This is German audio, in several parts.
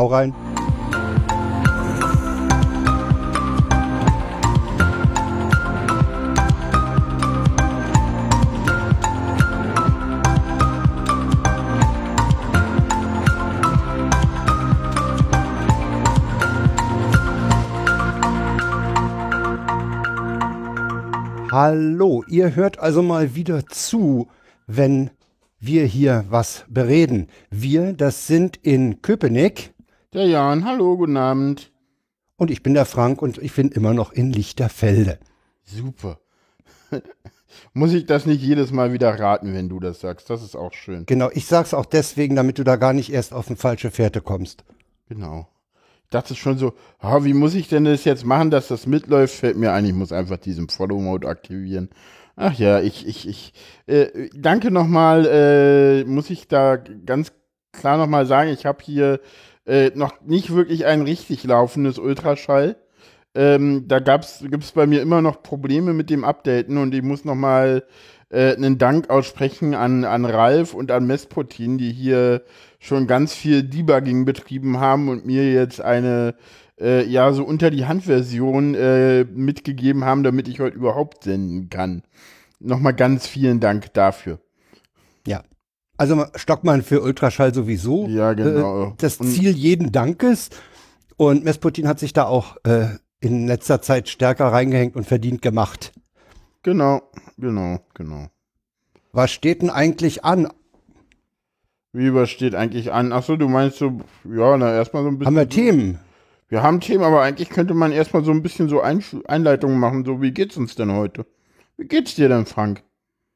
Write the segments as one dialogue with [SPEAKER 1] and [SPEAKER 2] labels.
[SPEAKER 1] Hau rein. Hallo, ihr hört also mal wieder zu, wenn wir hier was bereden. Wir, das sind in Köpenick.
[SPEAKER 2] Der Jan, hallo, guten Abend.
[SPEAKER 1] Und ich bin der Frank und ich bin immer noch in Lichterfelde.
[SPEAKER 2] Super. Muss ich das nicht jedes Mal wieder raten, wenn du das sagst? Das ist auch schön.
[SPEAKER 1] Genau, ich sag's auch deswegen, damit du da gar nicht erst auf eine falsche Fährte kommst.
[SPEAKER 2] Genau dachte schon so, oh, wie muss ich denn das jetzt machen, dass das mitläuft? Fällt mir ein, ich muss einfach diesen Follow-Mode aktivieren. Ach ja, ich, ich, ich, äh, danke nochmal, äh, muss ich da ganz klar nochmal sagen, ich habe hier äh, noch nicht wirklich ein richtig laufendes Ultraschall. Ähm, da gibt es bei mir immer noch Probleme mit dem Updaten und ich muss nochmal äh, einen Dank aussprechen an, an Ralf und an Mespotin, die hier schon ganz viel Debugging betrieben haben und mir jetzt eine äh, ja so unter die Hand-Version äh, mitgegeben haben, damit ich heute überhaupt senden kann. Nochmal ganz vielen Dank dafür.
[SPEAKER 1] Ja. Also Stockmann für Ultraschall sowieso.
[SPEAKER 2] Ja, genau.
[SPEAKER 1] Äh, das Ziel jeden Dankes. Und Mesputin hat sich da auch äh, in letzter Zeit stärker reingehängt und verdient gemacht.
[SPEAKER 2] Genau, genau, genau.
[SPEAKER 1] Was steht denn eigentlich an?
[SPEAKER 2] Wie was steht eigentlich an? Achso, du meinst so, ja, na erstmal so ein bisschen.
[SPEAKER 1] Haben wir Themen?
[SPEAKER 2] Wir haben Themen, aber eigentlich könnte man erstmal so ein bisschen so Ein Einleitungen machen, so wie geht's uns denn heute? Wie geht's dir denn, Frank?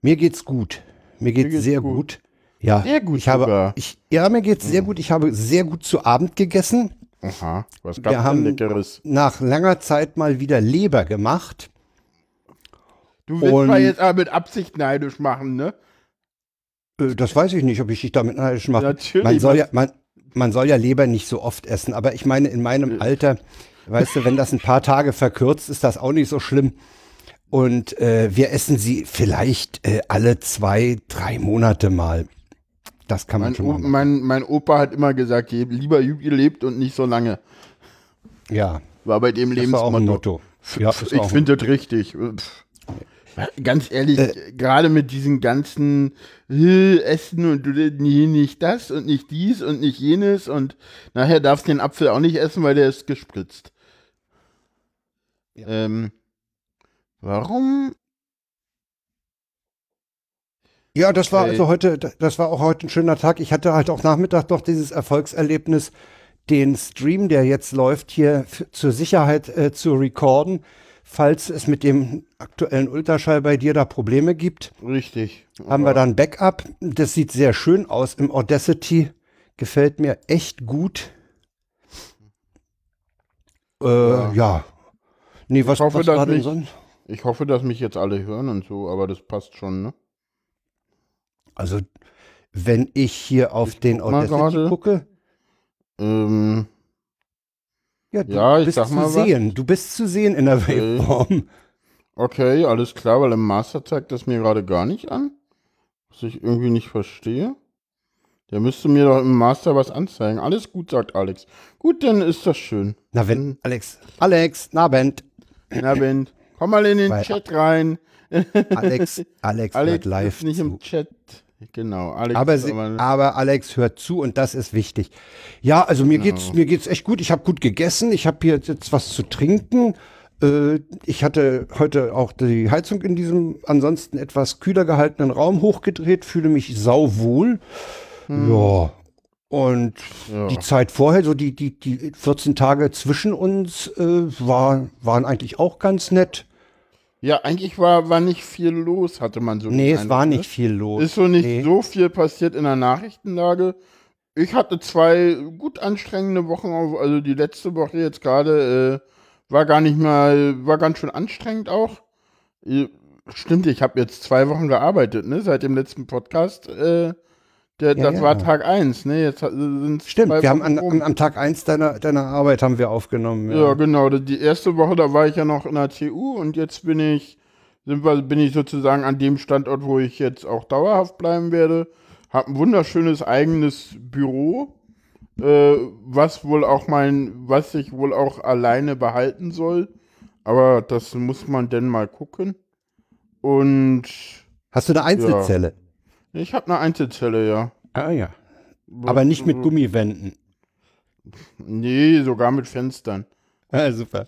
[SPEAKER 1] Mir geht's gut. Mir geht's, mir geht's sehr gut. gut. Ja,
[SPEAKER 2] sehr gut.
[SPEAKER 1] Ich habe, ich, ja, mir geht's sehr hm. gut. Ich habe sehr gut zu Abend gegessen.
[SPEAKER 2] Aha, was
[SPEAKER 1] gab's Wir haben Leckeres? nach langer Zeit mal wieder Leber gemacht.
[SPEAKER 2] Du willst Und, mal jetzt aber mit Absicht neidisch machen, ne?
[SPEAKER 1] Äh, das weiß ich nicht, ob ich dich damit neidisch mache.
[SPEAKER 2] Natürlich.
[SPEAKER 1] Man soll, ja, man, man soll ja Leber nicht so oft essen, aber ich meine, in meinem äh. Alter, weißt du, wenn das ein paar Tage verkürzt, ist das auch nicht so schlimm. Und äh, wir essen sie vielleicht äh, alle zwei, drei Monate mal. Das kann man
[SPEAKER 2] mein
[SPEAKER 1] schon
[SPEAKER 2] machen. Mein, mein Opa hat immer gesagt, lieber gelebt und nicht so lange.
[SPEAKER 1] Ja.
[SPEAKER 2] War bei dem Lebensmotto. Ja, ich finde das richtig. Ganz ehrlich, äh, gerade mit diesen ganzen äh, Essen und du nee, nicht das und nicht dies und nicht jenes und nachher darfst du den Apfel auch nicht essen, weil der ist gespritzt. Ja. Ähm, warum?
[SPEAKER 1] Ja, das war also heute, das war auch heute ein schöner Tag. Ich hatte halt auch Nachmittag doch dieses Erfolgserlebnis, den Stream, der jetzt läuft, hier zur Sicherheit äh, zu recorden falls es mit dem aktuellen Ultraschall bei dir da Probleme gibt.
[SPEAKER 2] Richtig.
[SPEAKER 1] Haben wir dann Backup. Das sieht sehr schön aus im Audacity. Gefällt mir echt gut. Äh, ja. ja. Nee, was,
[SPEAKER 2] ich hoffe,
[SPEAKER 1] was
[SPEAKER 2] war denn sonst? Ich hoffe, dass mich jetzt alle hören und so, aber das passt schon, ne?
[SPEAKER 1] Also, wenn ich hier auf ich den Audacity gucke.
[SPEAKER 2] Ähm,
[SPEAKER 1] ja, du ja, bist zu mal sehen. Was. Du bist zu sehen in der okay. Waveform.
[SPEAKER 2] Okay, alles klar, weil im Master zeigt das mir gerade gar nicht an. Was ich irgendwie nicht verstehe. Der müsste mir doch im Master was anzeigen. Alles gut, sagt Alex. Gut, dann ist das schön.
[SPEAKER 1] Na, wenn, Alex. Alex, na, Bent.
[SPEAKER 2] Na, Bent. Komm mal in den weil, Chat rein.
[SPEAKER 1] Alex, Alex,
[SPEAKER 2] Alex
[SPEAKER 1] live.
[SPEAKER 2] Ist nicht zu. im Chat. Genau,
[SPEAKER 1] Alex. Aber, sie, aber, Alex hört zu und das ist wichtig. Ja, also mir genau. geht's mir geht's echt gut. Ich habe gut gegessen. Ich habe hier jetzt was zu trinken. Äh, ich hatte heute auch die Heizung in diesem ansonsten etwas kühler gehaltenen Raum hochgedreht. Fühle mich sauwohl. Hm. Ja. Und ja. die Zeit vorher, so die, die, die 14 Tage zwischen uns, äh, war, waren eigentlich auch ganz nett.
[SPEAKER 2] Ja, eigentlich war, war nicht viel los, hatte man so.
[SPEAKER 1] Nee, es war nicht ne? viel los.
[SPEAKER 2] Ist so nicht nee. so viel passiert in der Nachrichtenlage. Ich hatte zwei gut anstrengende Wochen, also die letzte Woche jetzt gerade äh, war gar nicht mal, war ganz schön anstrengend auch. Stimmt, ich habe jetzt zwei Wochen gearbeitet, ne, seit dem letzten Podcast. Äh, der, ja, das ja. war Tag 1, ne? Jetzt sind
[SPEAKER 1] Stimmt, wir haben an, an, am Tag 1 deiner, deiner Arbeit haben wir aufgenommen.
[SPEAKER 2] Ja. ja. genau. Die erste Woche, da war ich ja noch in der TU und jetzt bin ich, sind wir, bin ich sozusagen an dem Standort, wo ich jetzt auch dauerhaft bleiben werde. Hab ein wunderschönes eigenes Büro. äh, was wohl auch mein, was ich wohl auch alleine behalten soll. Aber das muss man denn mal gucken. Und
[SPEAKER 1] Hast du eine Einzelzelle?
[SPEAKER 2] Ich habe eine Einzelzelle, ja.
[SPEAKER 1] Ah ja. Aber nicht mit Gummiwänden.
[SPEAKER 2] Nee, sogar mit Fenstern.
[SPEAKER 1] Ah, super.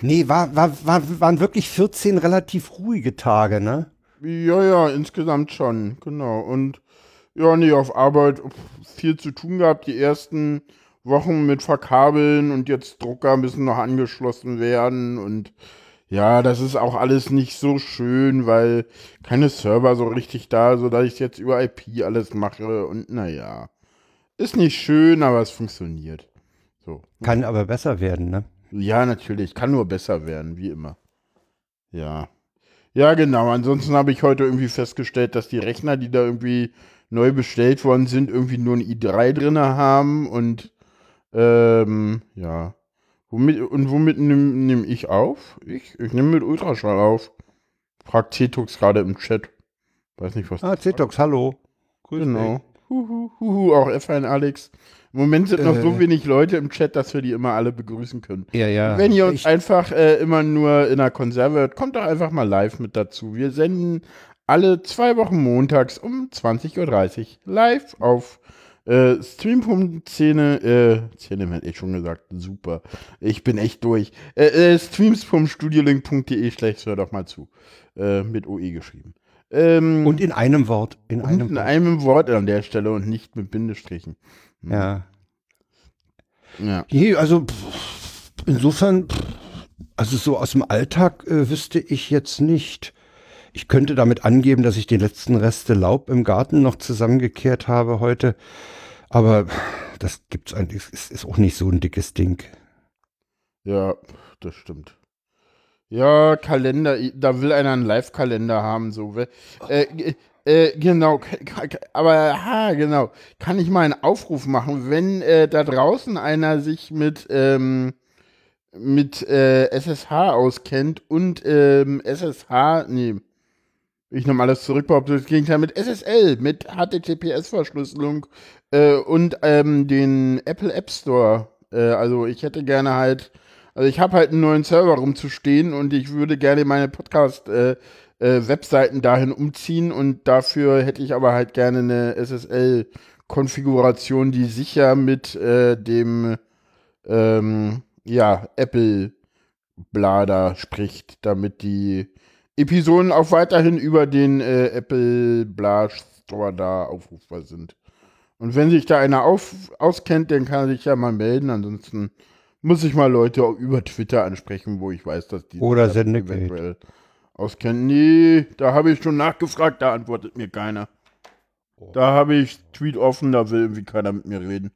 [SPEAKER 1] Nee, war, war, war, waren wirklich 14 relativ ruhige Tage, ne?
[SPEAKER 2] Ja, ja, insgesamt schon, genau. Und ja, nee, auf Arbeit viel zu tun gehabt. Die ersten Wochen mit Verkabeln und jetzt Drucker müssen noch angeschlossen werden. Und ja, das ist auch alles nicht so schön, weil keine Server so richtig da, sodass ich jetzt über IP alles mache. Und naja, ist nicht schön, aber es funktioniert. So.
[SPEAKER 1] Kann aber besser werden, ne?
[SPEAKER 2] Ja, natürlich. Kann nur besser werden, wie immer. Ja. Ja, genau. Ansonsten habe ich heute irgendwie festgestellt, dass die Rechner, die da irgendwie neu bestellt worden sind, irgendwie nur ein i3 drin haben und ähm, ja. Womit, und womit nehme nehm ich auf? Ich, ich nehme mit Ultraschall auf. Fragt Cetux gerade im Chat. Weiß nicht, was
[SPEAKER 1] Ah, Cetox, hallo. Grüß
[SPEAKER 2] Genau. Huhu, huhu, auch F1 Alex. Im Moment sind noch so
[SPEAKER 1] Äh.
[SPEAKER 2] wenig Leute im Chat, dass wir die immer alle begrüßen können.
[SPEAKER 1] Ja, ja.
[SPEAKER 2] Wenn ihr uns
[SPEAKER 1] ich,
[SPEAKER 2] einfach äh, immer nur in der Konserve hört, kommt doch einfach mal live mit dazu. Wir senden alle zwei Wochen montags um 20.30 Uhr live auf äh, Stream.szene, äh, Szene hätte ich schon gesagt, super. Ich bin echt durch. Äh, äh, streams.studiolink.de schlecht, hör doch mal zu. Äh, mit OE geschrieben. Ähm,
[SPEAKER 1] und in einem Wort. In einem
[SPEAKER 2] in
[SPEAKER 1] Wort.
[SPEAKER 2] einem Wort an der Stelle und nicht mit Bindestrichen.
[SPEAKER 1] Ja.
[SPEAKER 2] Ja.
[SPEAKER 1] Nee, also pff, insofern, pff, also so aus dem Alltag äh, wüsste ich jetzt nicht. Ich könnte damit angeben, dass ich die letzten Reste Laub im Garten noch zusammengekehrt habe heute. Aber das gibt's eigentlich, ist, ist auch nicht so ein dickes Ding.
[SPEAKER 2] Ja, das stimmt. Ja, Kalender, da will einer einen Live-Kalender haben, so. Äh, äh, genau, aber, ha, genau. Kann ich mal einen Aufruf machen, wenn äh, da draußen einer sich mit, ähm, mit äh, SSH auskennt und ähm, SSH, nee, ich nehme alles zurück, behaupte das Gegenteil, mit SSL, mit HTTPS-Verschlüsselung äh, und ähm, den Apple App Store. Äh, also ich hätte gerne halt, also ich habe halt einen neuen Server rumzustehen und ich würde gerne meine Podcast-Webseiten dahin umziehen und dafür hätte ich aber halt gerne eine SSL-Konfiguration, die sicher mit äh, dem ähm, ja, Apple Blader spricht, damit die Episoden auch weiterhin über den äh, Apple Blast Store da aufrufbar sind. Und wenn sich da einer auf, auskennt, dann kann er sich ja mal melden. Ansonsten muss ich mal Leute auch über Twitter ansprechen, wo ich weiß, dass die
[SPEAKER 1] Oder
[SPEAKER 2] sich eventuell auskennen. Nee, da habe ich schon nachgefragt, da antwortet mir keiner. Da habe ich Tweet offen, da will irgendwie keiner mit mir reden.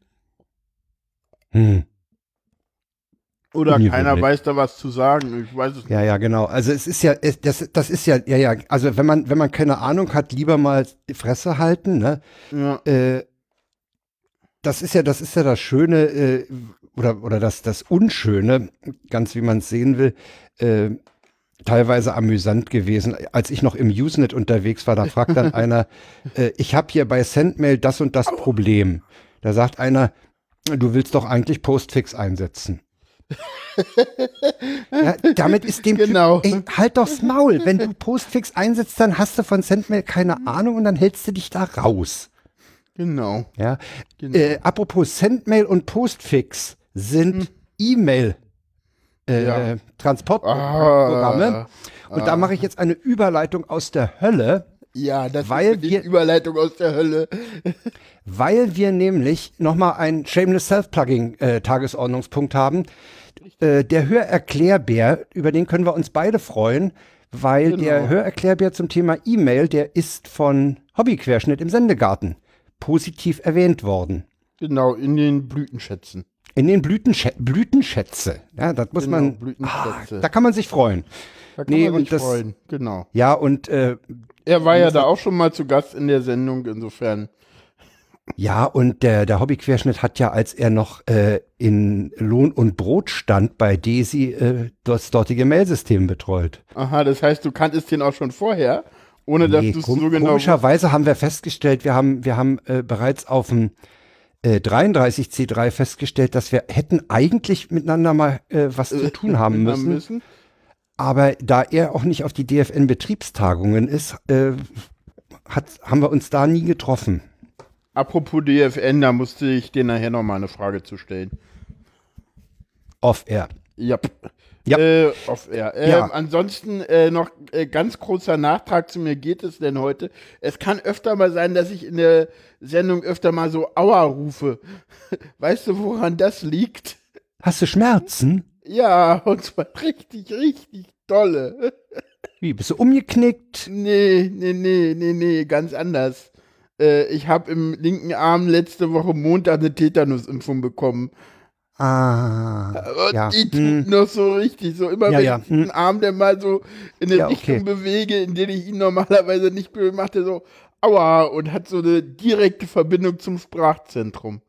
[SPEAKER 1] Hm.
[SPEAKER 2] Oder keiner weiß da was zu sagen. Ich weiß es
[SPEAKER 1] Ja, ja, genau. Also es ist ja, es, das, das ist ja, ja, ja, also wenn man, wenn man keine Ahnung hat, lieber mal die Fresse halten, ne?
[SPEAKER 2] nicht. Ja.
[SPEAKER 1] Äh, das ist ja, das ist ja das Schöne äh, oder oder das das Unschöne, ganz wie man es sehen will. Äh, teilweise amüsant gewesen. Als ich noch im Usenet unterwegs war, da fragt dann einer, äh, ich habe hier bei Sendmail das und das Problem. Da sagt einer, du willst doch eigentlich Postfix einsetzen. Ja, damit ist dem
[SPEAKER 2] Genau.
[SPEAKER 1] Typ, ey, halt doch's Maul. Wenn du Postfix einsetzt, dann hast du von Sendmail keine Ahnung und dann hältst du dich da raus.
[SPEAKER 2] Genau.
[SPEAKER 1] Ja.
[SPEAKER 2] Genau.
[SPEAKER 1] Äh, apropos Sendmail und Postfix sind E-Mail äh,
[SPEAKER 2] Hm. Ja.
[SPEAKER 1] Transportprogramme.
[SPEAKER 2] Ah,
[SPEAKER 1] und da mache ich jetzt eine Überleitung aus der Hölle,
[SPEAKER 2] ja, das
[SPEAKER 1] Weil
[SPEAKER 2] ist die
[SPEAKER 1] wir-
[SPEAKER 2] Überleitung aus der Hölle.
[SPEAKER 1] weil wir nämlich nochmal einen Shameless Self-Plugging äh, Tagesordnungspunkt haben. Äh, der Hörerklärbär, über den können wir uns beide freuen, weil
[SPEAKER 2] Genau.
[SPEAKER 1] der Hörerklärbär zum Thema E-Mail, der ist von Hobbyquerschnitt im Sendegarten positiv erwähnt worden.
[SPEAKER 2] Genau, in den Blütenschätzen.
[SPEAKER 1] In den Blütenschä Blütenschätze. Ja, das muss
[SPEAKER 2] Genau,
[SPEAKER 1] man. Ah, da kann man sich freuen.
[SPEAKER 2] Da kann
[SPEAKER 1] Nee,
[SPEAKER 2] man sich
[SPEAKER 1] das-
[SPEAKER 2] freuen. Genau.
[SPEAKER 1] Ja, und äh,
[SPEAKER 2] Er war ja da auch schon mal zu Gast in der Sendung, insofern.
[SPEAKER 1] ja, und der, der Hobbyquerschnitt hat ja, als er noch äh, in Lohn und Brot stand, bei Desi äh, das dortige Mailsystem betreut.
[SPEAKER 2] Aha, das heißt, du kanntest den auch schon vorher, ohne dass
[SPEAKER 1] Nee,
[SPEAKER 2] du es so genau
[SPEAKER 1] komischerweise haben wir festgestellt, wir haben, wir haben äh, bereits auf dem äh, 33C3 festgestellt, dass wir hätten eigentlich miteinander mal äh, was zu tun haben müssen.
[SPEAKER 2] müssen.
[SPEAKER 1] Aber da er auch nicht auf die DFN-Betriebstagungen ist, äh, hat, haben wir uns da nie getroffen.
[SPEAKER 2] Apropos DFN, da musste ich dir nachher nochmal eine Frage zu stellen.
[SPEAKER 1] Off-Air.
[SPEAKER 2] Ja.
[SPEAKER 1] Ja.
[SPEAKER 2] Äh, off air. Äh,
[SPEAKER 1] Ja.
[SPEAKER 2] Ansonsten äh, noch äh, ganz großer Nachtrag zu mir geht es denn heute. Es kann öfter mal sein, dass ich in der Sendung öfter mal so Aua rufe. Weißt du, woran das liegt?
[SPEAKER 1] Hast du Schmerzen?
[SPEAKER 2] Ja, und zwar richtig, richtig dolle.
[SPEAKER 1] Wie, bist du umgeknickt?
[SPEAKER 2] Nee, nee, nee, nee, nee, ganz anders. Äh, ich habe im linken Arm letzte Woche Montag eine Tetanusimpfung bekommen.
[SPEAKER 1] Ah,
[SPEAKER 2] Und
[SPEAKER 1] ja.
[SPEAKER 2] die tut
[SPEAKER 1] hm.
[SPEAKER 2] noch so richtig, so immer
[SPEAKER 1] Ja,
[SPEAKER 2] wenn
[SPEAKER 1] ja,
[SPEAKER 2] ich den
[SPEAKER 1] hm.
[SPEAKER 2] Arm der mal so in eine
[SPEAKER 1] Ja,
[SPEAKER 2] Richtung
[SPEAKER 1] okay.
[SPEAKER 2] bewege, in der ich ihn normalerweise nicht bewege, macht er so Aua und hat so eine direkte Verbindung zum Sprachzentrum.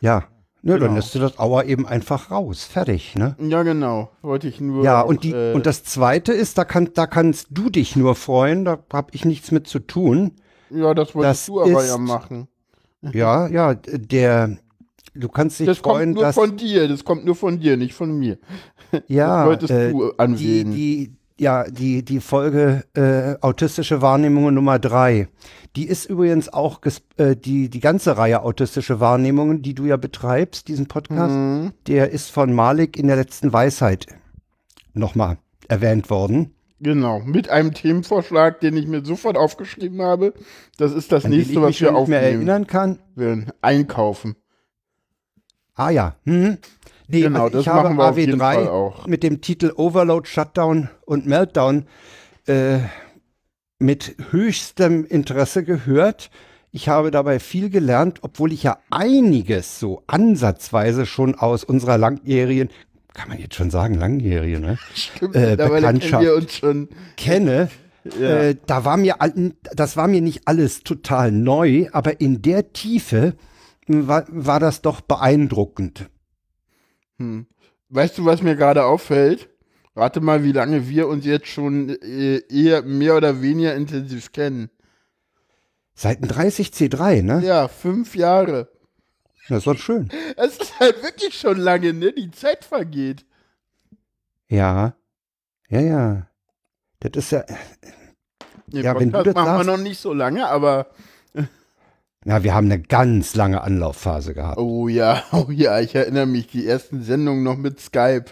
[SPEAKER 1] Ja. Nö, dann
[SPEAKER 2] Genau.
[SPEAKER 1] lässt du das Auer eben einfach raus. Fertig, ne?
[SPEAKER 2] Ja, genau. Wollte ich nur.
[SPEAKER 1] Ja,
[SPEAKER 2] auch,
[SPEAKER 1] und, die,
[SPEAKER 2] äh,
[SPEAKER 1] und das zweite ist, da, kann, da kannst du dich nur freuen, da habe ich nichts mit zu tun.
[SPEAKER 2] ja, das wolltest
[SPEAKER 1] das
[SPEAKER 2] du aber
[SPEAKER 1] ist-
[SPEAKER 2] ja machen.
[SPEAKER 1] Ja, ja, der, du kannst dich
[SPEAKER 2] Das
[SPEAKER 1] freuen,
[SPEAKER 2] kommt nur
[SPEAKER 1] dass,
[SPEAKER 2] von dir, das kommt nur von dir, nicht von mir.
[SPEAKER 1] ja,
[SPEAKER 2] das wolltest
[SPEAKER 1] äh,
[SPEAKER 2] du
[SPEAKER 1] die,
[SPEAKER 2] anwählen.
[SPEAKER 1] die, ja, die, die Folge äh, autistische Wahrnehmungen Nummer drei, die ist übrigens auch äh, die, die ganze Reihe autistische Wahrnehmungen, die du ja betreibst, diesen Podcast,
[SPEAKER 2] Mhm.
[SPEAKER 1] der ist von Malik in der letzten Weisheit nochmal erwähnt worden.
[SPEAKER 2] Genau, mit einem Themenvorschlag, den ich mir sofort aufgeschrieben habe. Das ist das
[SPEAKER 1] An
[SPEAKER 2] nächste, was wir
[SPEAKER 1] nicht mehr
[SPEAKER 2] aufnehmen
[SPEAKER 1] erinnern kann.
[SPEAKER 2] werden. Einkaufen.
[SPEAKER 1] Ah ja. Hm. Nee,
[SPEAKER 2] Genau,
[SPEAKER 1] also ich
[SPEAKER 2] das
[SPEAKER 1] habe
[SPEAKER 2] machen wir auf jeden Fall
[SPEAKER 1] AW3
[SPEAKER 2] auch.
[SPEAKER 1] mit dem Titel Overload, Shutdown und Meltdown äh, mit höchstem Interesse gehört. Ich habe dabei viel gelernt, obwohl ich ja einiges so ansatzweise schon aus unserer langjährigen, kann man jetzt schon sagen, langjährige, ne?
[SPEAKER 2] Stimmt,
[SPEAKER 1] Äh, Bekanntschaft.
[SPEAKER 2] wir uns schon.
[SPEAKER 1] kenne.
[SPEAKER 2] Ja.
[SPEAKER 1] Äh, da war mir, das war mir nicht alles total neu, aber in der Tiefe mh, war, war das doch beeindruckend.
[SPEAKER 2] Hm. Weißt du, was mir gerade auffällt? Rate mal, wie lange wir uns jetzt schon äh, eher mehr oder weniger intensiv kennen.
[SPEAKER 1] Seit dem 30C3, ne?
[SPEAKER 2] Ja, fünf Jahre.
[SPEAKER 1] Das war schön.
[SPEAKER 2] Es ist halt wirklich schon lange, ne? Die Zeit vergeht.
[SPEAKER 1] Ja. Ja, ja. Das ist ja.
[SPEAKER 2] Den
[SPEAKER 1] Ja, wenn du das
[SPEAKER 2] machen wir
[SPEAKER 1] sagst-
[SPEAKER 2] noch nicht so lange, aber
[SPEAKER 1] Ja, wir haben eine ganz lange Anlaufphase gehabt.
[SPEAKER 2] oh ja, oh ja, ich erinnere mich, die ersten Sendungen noch mit Skype.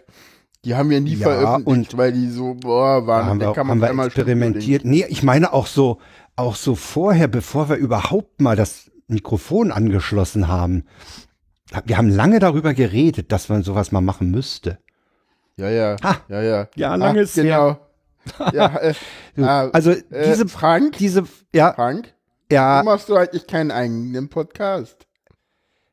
[SPEAKER 2] Die haben wir nie
[SPEAKER 1] Ja,
[SPEAKER 2] veröffentlicht,
[SPEAKER 1] und-
[SPEAKER 2] weil die so, boah,
[SPEAKER 1] Da
[SPEAKER 2] waren.
[SPEAKER 1] haben wir,
[SPEAKER 2] kann man
[SPEAKER 1] haben wir
[SPEAKER 2] einmal
[SPEAKER 1] experimentiert. Nee, ich meine auch so, auch so vorher, bevor wir überhaupt mal das Mikrofon angeschlossen haben. Wir haben lange darüber geredet, dass man sowas mal machen müsste.
[SPEAKER 2] Ja, ja,
[SPEAKER 1] Ha.
[SPEAKER 2] ja, ja.
[SPEAKER 1] Ja, lange
[SPEAKER 2] Ah,
[SPEAKER 1] ist
[SPEAKER 2] Genau. ja, äh, ah,
[SPEAKER 1] Also
[SPEAKER 2] äh,
[SPEAKER 1] diese,
[SPEAKER 2] Frank,
[SPEAKER 1] diese, ja,
[SPEAKER 2] Frank,
[SPEAKER 1] ja,
[SPEAKER 2] warum machst du eigentlich keinen eigenen Podcast?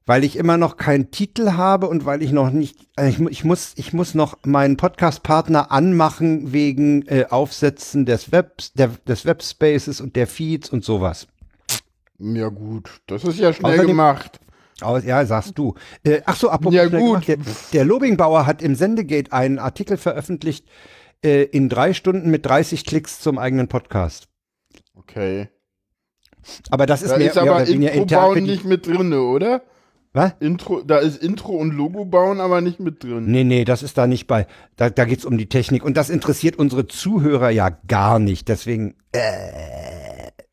[SPEAKER 1] weil ich immer noch keinen Titel habe und weil ich noch nicht, äh, ich, ich muss, ich muss noch meinen Podcast-Partner anmachen wegen äh, Aufsetzen des Webs, der, des Webspaces und der Feeds und sowas.
[SPEAKER 2] Ja gut, das ist ja schnell
[SPEAKER 1] Außerdem-
[SPEAKER 2] gemacht.
[SPEAKER 1] Aus, ja, sagst du. Äh, ach so, apropos
[SPEAKER 2] Ja, gut.
[SPEAKER 1] gemacht, der, der Lobingbauer hat im Sendegate einen Artikel veröffentlicht äh, in drei Stunden mit 30 Klicks zum eigenen Podcast.
[SPEAKER 2] Okay.
[SPEAKER 1] Aber das ist
[SPEAKER 2] Da
[SPEAKER 1] mehr,
[SPEAKER 2] ist
[SPEAKER 1] mehr
[SPEAKER 2] aber
[SPEAKER 1] weniger
[SPEAKER 2] Intro bauen nicht mit drin, oder?
[SPEAKER 1] Was?
[SPEAKER 2] Intro, da ist Intro und Logo bauen aber nicht mit drin.
[SPEAKER 1] Nee, nee, das ist da nicht bei. Da, da geht's um die Technik. Und das interessiert unsere Zuhörer ja gar nicht. Deswegen, äh,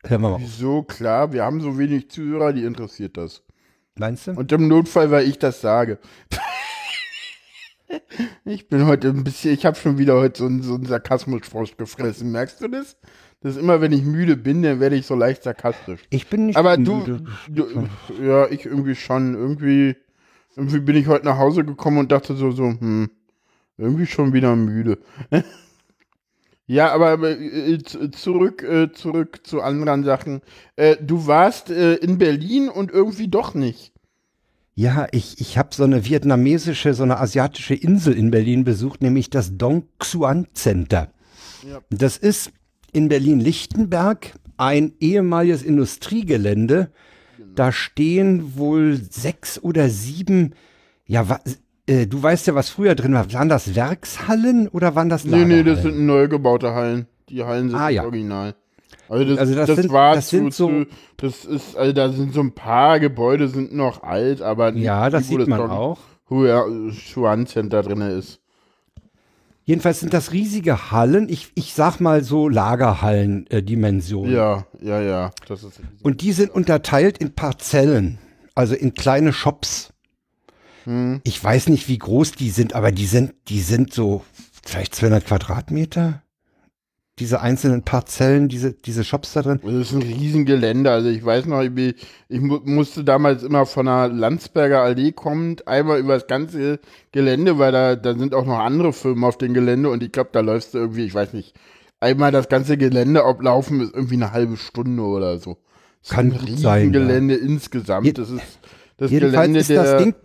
[SPEAKER 1] hören wir mal.
[SPEAKER 2] Wieso? Klar, wir haben so wenig Zuhörer, die interessiert das.
[SPEAKER 1] Meinst du?
[SPEAKER 2] Und im Notfall, weil ich das sage. ich bin heute ein bisschen, ich habe schon wieder heute so einen, so einen Sarkasmusfrosch gefressen. Merkst du das? Das ist immer, wenn ich müde bin, dann werde ich so leicht sarkastisch.
[SPEAKER 1] Ich bin nicht
[SPEAKER 2] Aber du,
[SPEAKER 1] müde.
[SPEAKER 2] du, ja, ich irgendwie schon. Irgendwie, irgendwie bin ich heute nach Hause gekommen und dachte so, so, hm, irgendwie schon wieder müde. ja, aber äh, zurück, äh, zurück zu anderen Sachen. Äh, du warst in Berlin und irgendwie doch nicht.
[SPEAKER 1] Ja, ich, ich habe so eine vietnamesische, so eine asiatische Insel in Berlin besucht, nämlich das Dong Xuan Center.
[SPEAKER 2] Ja.
[SPEAKER 1] Das ist in Berlin-Lichtenberg ein ehemaliges Industriegelände. Da stehen wohl sechs oder sieben, ja, äh, du weißt ja, was früher drin war. Waren das Werkshallen oder waren das
[SPEAKER 2] Nee, nee, das sind neu gebaute Hallen. Die Hallen sind
[SPEAKER 1] Ah, ja.
[SPEAKER 2] original. Also das,
[SPEAKER 1] Also das
[SPEAKER 2] das,
[SPEAKER 1] sind-
[SPEAKER 2] war
[SPEAKER 1] das
[SPEAKER 2] zu,
[SPEAKER 1] sind so-
[SPEAKER 2] zu, das ist, also da sind so ein paar Gebäude sind noch alt, aber nicht
[SPEAKER 1] Ja, das
[SPEAKER 2] die, wo
[SPEAKER 1] sieht man auch.
[SPEAKER 2] Hua- Xuan Center drin ist.
[SPEAKER 1] Jedenfalls sind das riesige Hallen, ich, ich sag mal so Lagerhallen-Dimensionen.
[SPEAKER 2] Ja, ja, ja. Das ist
[SPEAKER 1] Und die sind unterteilt in Parzellen, also in kleine Shops.
[SPEAKER 2] hm.
[SPEAKER 1] Ich weiß nicht, wie groß die sind, aber die sind, die sind so vielleicht 200 Quadratmeter. Diese einzelnen Parzellen, diese, diese Shops da drin.
[SPEAKER 2] Das ist ein Riesengelände. Also ich weiß noch, ich, ich mu musste damals immer von der Landsberger Allee kommend einmal über das ganze Gelände, weil da, da sind auch noch andere Firmen auf dem Gelände und ich glaube, da läufst du irgendwie, ich weiß nicht, einmal das ganze Gelände ablaufen ist irgendwie eine halbe Stunde oder so. Das ist
[SPEAKER 1] Kann
[SPEAKER 2] ein
[SPEAKER 1] gut sein,
[SPEAKER 2] Riesengelände insgesamt.
[SPEAKER 1] Je-
[SPEAKER 2] das ist das Gelände
[SPEAKER 1] ist
[SPEAKER 2] der
[SPEAKER 1] das Ding,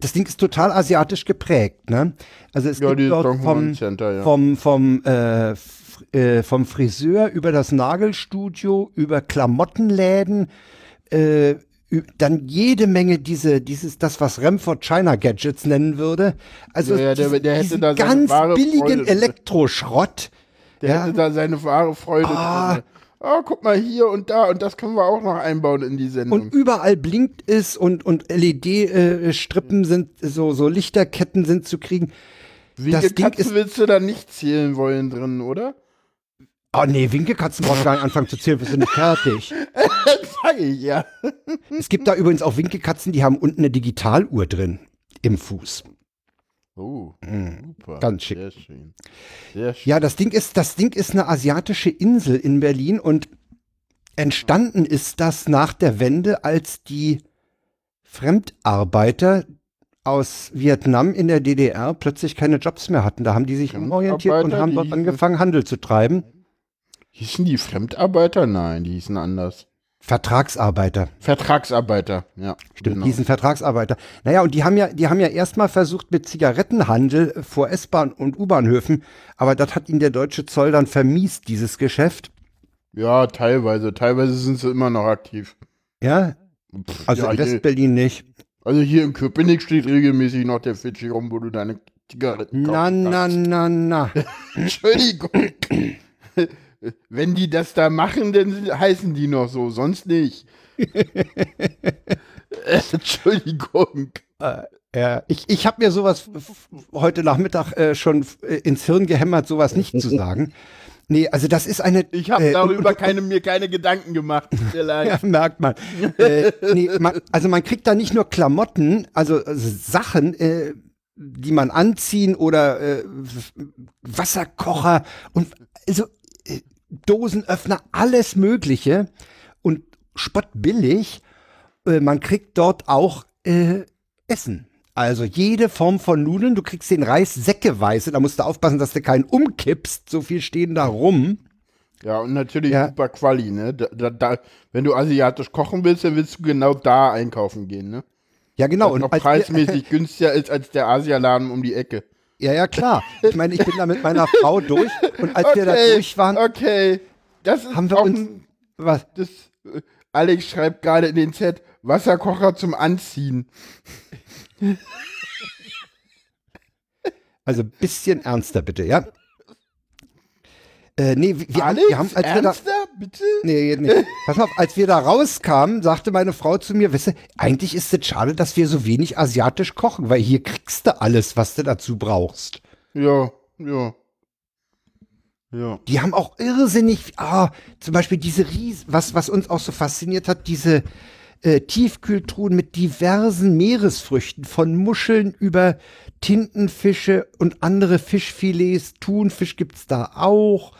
[SPEAKER 1] das Ding ist total asiatisch geprägt, ne? Also es
[SPEAKER 2] ja,
[SPEAKER 1] gibt dort vom,
[SPEAKER 2] Center, ja.
[SPEAKER 1] vom, vom, äh, äh, vom Friseur über das Nagelstudio, über Klamottenläden, äh, dann jede Menge diese, dieses, das, was Remford China Gadgets nennen würde. Also
[SPEAKER 2] Ja, ja, der- der hätte
[SPEAKER 1] diesen
[SPEAKER 2] da seine
[SPEAKER 1] ganz
[SPEAKER 2] wahre
[SPEAKER 1] billigen
[SPEAKER 2] Freude.
[SPEAKER 1] Elektroschrott.
[SPEAKER 2] Der
[SPEAKER 1] ja.
[SPEAKER 2] hätte da seine wahre Freude
[SPEAKER 1] Ah.
[SPEAKER 2] drin. Oh, guck mal hier und da und das können wir auch noch einbauen in die Sendung.
[SPEAKER 1] Und überall blinkt es und, und LED-Strippen sind, so, so Lichterketten sind zu kriegen.
[SPEAKER 2] Wie
[SPEAKER 1] das Ding
[SPEAKER 2] Katzen
[SPEAKER 1] ist-
[SPEAKER 2] willst du da nicht zählen wollen drin, oder?
[SPEAKER 1] Oh nee, Winkekatzen brauchst du gar nicht anfangen zu zählen, wir sind nicht fertig.
[SPEAKER 2] Sag ich ja.
[SPEAKER 1] Es gibt da übrigens auch Winkekatzen, die haben unten eine Digitaluhr drin im Fuß.
[SPEAKER 2] Oh,
[SPEAKER 1] Mhm.
[SPEAKER 2] super.
[SPEAKER 1] Ganz schick.
[SPEAKER 2] Sehr schön. Sehr schön.
[SPEAKER 1] Ja, das Ding ist, das Ding ist eine asiatische Insel in Berlin und entstanden ist das nach der Wende, als die Fremdarbeiter aus Vietnam in der DDR plötzlich keine Jobs mehr hatten. Da haben die sich umorientiert und haben dort angefangen, Handel zu treiben.
[SPEAKER 2] Hießen die Fremdarbeiter? Nein, die hießen anders.
[SPEAKER 1] Vertragsarbeiter.
[SPEAKER 2] Vertragsarbeiter, ja.
[SPEAKER 1] Stimmt,
[SPEAKER 2] genau.
[SPEAKER 1] die sind Vertragsarbeiter. Naja, und die haben ja, die haben ja erstmal versucht mit Zigarettenhandel vor S-Bahn und U-Bahnhöfen, aber das hat ihnen der deutsche Zoll dann vermiest, dieses Geschäft.
[SPEAKER 2] Ja, teilweise. Teilweise sind sie immer noch aktiv.
[SPEAKER 1] Ja,
[SPEAKER 2] Pff,
[SPEAKER 1] also
[SPEAKER 2] ja,
[SPEAKER 1] in Westberlin nicht.
[SPEAKER 2] also hier in Köpenick steht regelmäßig noch der Fidschi rum, wo du deine Zigaretten
[SPEAKER 1] Na,
[SPEAKER 2] kaufen
[SPEAKER 1] na,
[SPEAKER 2] kannst.
[SPEAKER 1] na, na.
[SPEAKER 2] Entschuldigung. Wenn die das da machen, dann heißen die noch so, sonst nicht. Entschuldigung.
[SPEAKER 1] Ja, ich ich habe mir sowas heute Nachmittag äh, schon äh, ins Hirn gehämmert, sowas nicht zu sagen. Nee, also das ist eine.
[SPEAKER 2] Ich habe
[SPEAKER 1] äh,
[SPEAKER 2] darüber keine, mir keine Gedanken gemacht.
[SPEAKER 1] Ja, merkt man. äh, nee, man. Also man kriegt da nicht nur Klamotten, also, also Sachen, äh, die man anziehen oder äh, Wasserkocher und also äh, Dosenöffner, alles Mögliche und spottbillig. Äh, man kriegt dort auch äh, Essen. Also jede Form von Nudeln, du kriegst den Reis säckeweise, da musst du aufpassen, dass du keinen umkippst, so viel stehen da rum.
[SPEAKER 2] Ja, und natürlich
[SPEAKER 1] Ja.
[SPEAKER 2] super Quali, ne? Da, da, da, wenn du asiatisch kochen willst, dann willst du genau da einkaufen gehen, ne?
[SPEAKER 1] Ja, genau.
[SPEAKER 2] Und
[SPEAKER 1] Und
[SPEAKER 2] noch preismäßig günstiger ist als der Asialaden um die Ecke.
[SPEAKER 1] Ja, ja, klar. Ich meine, ich bin da mit meiner Frau durch und als wir da durch waren,
[SPEAKER 2] okay. Das ist
[SPEAKER 1] haben wir
[SPEAKER 2] auch
[SPEAKER 1] uns
[SPEAKER 2] ein,
[SPEAKER 1] was?
[SPEAKER 2] das, äh, Alex schreibt gerade in den Chat, Wasserkocher zum Anziehen.
[SPEAKER 1] Also ein bisschen ernster bitte, ja? Äh, nee, wir,
[SPEAKER 2] Alex,
[SPEAKER 1] wir haben, als wir da,
[SPEAKER 2] ernster, bitte?
[SPEAKER 1] nee, nicht. Pass auf, als wir da rauskamen, sagte meine Frau zu mir, weißt du, eigentlich ist es schade, dass wir so wenig asiatisch kochen, weil hier kriegst du alles, was du dazu brauchst.
[SPEAKER 2] Ja, ja. Ja.
[SPEAKER 1] Die haben auch irrsinnig, ah, zum Beispiel diese Ries, was, was uns auch so fasziniert hat, diese äh, Tiefkühltruhen mit diversen Meeresfrüchten, von Muscheln über Tintenfische und andere Fischfilets, Thunfisch gibt's da auch.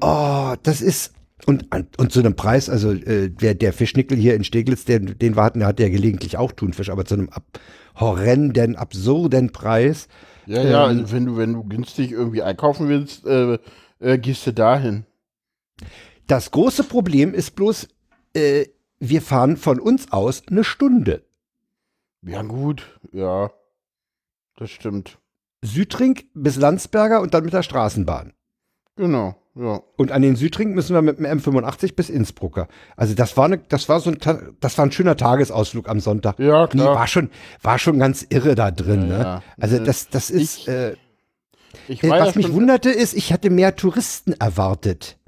[SPEAKER 1] Oh, das ist, und, und zu einem Preis, also äh, der, der Fischnickel hier in Steglitz, den, den wir hatten, der hat ja gelegentlich auch Thunfisch, aber zu einem ab, horrenden, absurden Preis.
[SPEAKER 2] Ja, ja,
[SPEAKER 1] Ähm,
[SPEAKER 2] also wenn du, wenn du günstig irgendwie einkaufen willst, äh, äh, gehst du dahin.
[SPEAKER 1] Das große Problem ist bloß, äh, wir fahren von uns aus eine Stunde.
[SPEAKER 2] Ja, gut, ja. Das stimmt.
[SPEAKER 1] Südring bis Landsberger und dann mit der Straßenbahn.
[SPEAKER 2] Genau, ja.
[SPEAKER 1] Und an den Südring müssen wir mit dem M85 bis Innsbrucker. Also das war, eine, das war so ein, das war ein schöner Tagesausflug am Sonntag.
[SPEAKER 2] Ja,
[SPEAKER 1] Nee,
[SPEAKER 2] klar.
[SPEAKER 1] war schon, war schon ganz irre da drin.
[SPEAKER 2] Ja,
[SPEAKER 1] ne?
[SPEAKER 2] ja.
[SPEAKER 1] Also
[SPEAKER 2] Äh,
[SPEAKER 1] das, das ist,
[SPEAKER 2] ich-
[SPEAKER 1] äh,
[SPEAKER 2] Ich
[SPEAKER 1] äh, was mich wunderte, ist, ich hatte mehr Touristen erwartet.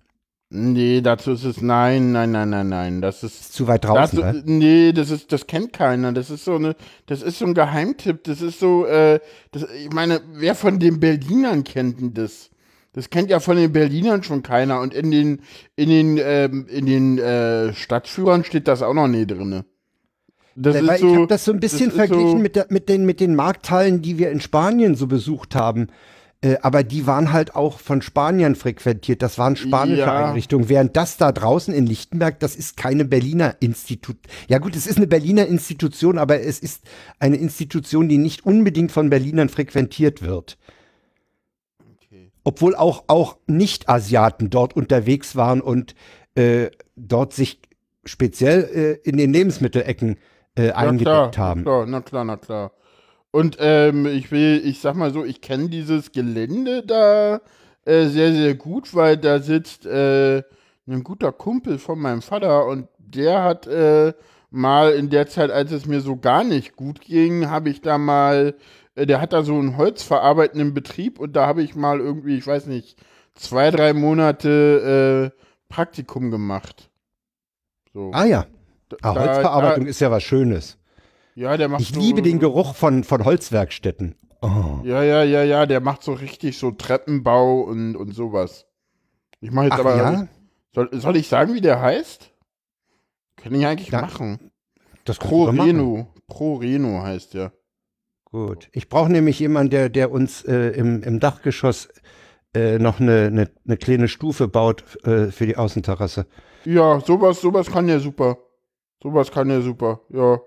[SPEAKER 2] Nee, dazu ist es nein, nein, nein, nein, nein. Das ist,
[SPEAKER 1] Zu weit draußen,
[SPEAKER 2] dazu,
[SPEAKER 1] ne?
[SPEAKER 2] Nee, das ist, das kennt keiner. Das ist so eine, das ist so ein Geheimtipp. Das ist so, äh, das, ich meine, wer von den Berlinern kennt denn das? Das kennt ja von den Berlinern schon keiner. Und in den, in den, ähm, in den äh, Stadtführern steht das auch noch nie drinne. Das
[SPEAKER 1] Weil
[SPEAKER 2] ist
[SPEAKER 1] ich
[SPEAKER 2] so,
[SPEAKER 1] habe das so ein bisschen
[SPEAKER 2] ist
[SPEAKER 1] verglichen
[SPEAKER 2] so-
[SPEAKER 1] mit, der, mit, den, mit den Markthallen, die wir in Spanien so besucht haben. Äh, aber die waren halt auch von Spaniern frequentiert. Das waren spanische
[SPEAKER 2] Ja.
[SPEAKER 1] Einrichtungen. Während das da draußen in Lichtenberg, das ist keine Berliner Institut. Ja gut, es ist eine Berliner Institution, aber es ist eine Institution, die nicht unbedingt von Berlinern frequentiert wird. Obwohl auch, auch Nicht-Asiaten dort unterwegs waren und äh, dort sich speziell äh, in den Lebensmittelecken äh, eingedeckt haben.
[SPEAKER 2] Na klar, na klar, na klar. Und ähm, ich will, ich sag mal so, ich kenne dieses Gelände da äh, sehr, sehr gut, weil da sitzt äh, ein guter Kumpel von meinem Vater und der hat äh, mal in der Zeit, als es mir so gar nicht gut ging, habe ich da mal, äh, der hat da so einen holzverarbeitenden Betrieb und da habe ich mal irgendwie, ich weiß nicht, zwei, drei Monate äh, Praktikum gemacht. So.
[SPEAKER 1] Ah ja, ah,
[SPEAKER 2] Da-
[SPEAKER 1] Holzverarbeitung ist ja was Schönes.
[SPEAKER 2] Ja, der macht
[SPEAKER 1] Ich
[SPEAKER 2] so,
[SPEAKER 1] liebe den Geruch von, von Holzwerkstätten. Oh.
[SPEAKER 2] Ja, ja, ja, ja, der macht so richtig so Treppenbau und, und sowas. Ich mache jetzt
[SPEAKER 1] Ach
[SPEAKER 2] aber.
[SPEAKER 1] ja?
[SPEAKER 2] Soll, soll ich sagen, wie der heißt? Kann ich eigentlich
[SPEAKER 1] Ja,
[SPEAKER 2] machen.
[SPEAKER 1] Das
[SPEAKER 2] Pro. Reno. Pro Reno heißt der.
[SPEAKER 1] Gut. Ich brauche nämlich jemanden, der, der uns äh, im, im Dachgeschoss äh, noch eine, eine, eine kleine Stufe baut äh, für die Außenterrasse.
[SPEAKER 2] Ja, sowas, sowas kann der super. Sowas kann der super. Ja.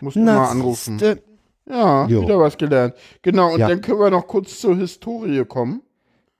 [SPEAKER 2] Muss mal anrufen. Ja,
[SPEAKER 1] Jo.
[SPEAKER 2] wieder was gelernt. Genau, und
[SPEAKER 1] Ja.
[SPEAKER 2] dann können wir noch kurz zur Historie kommen.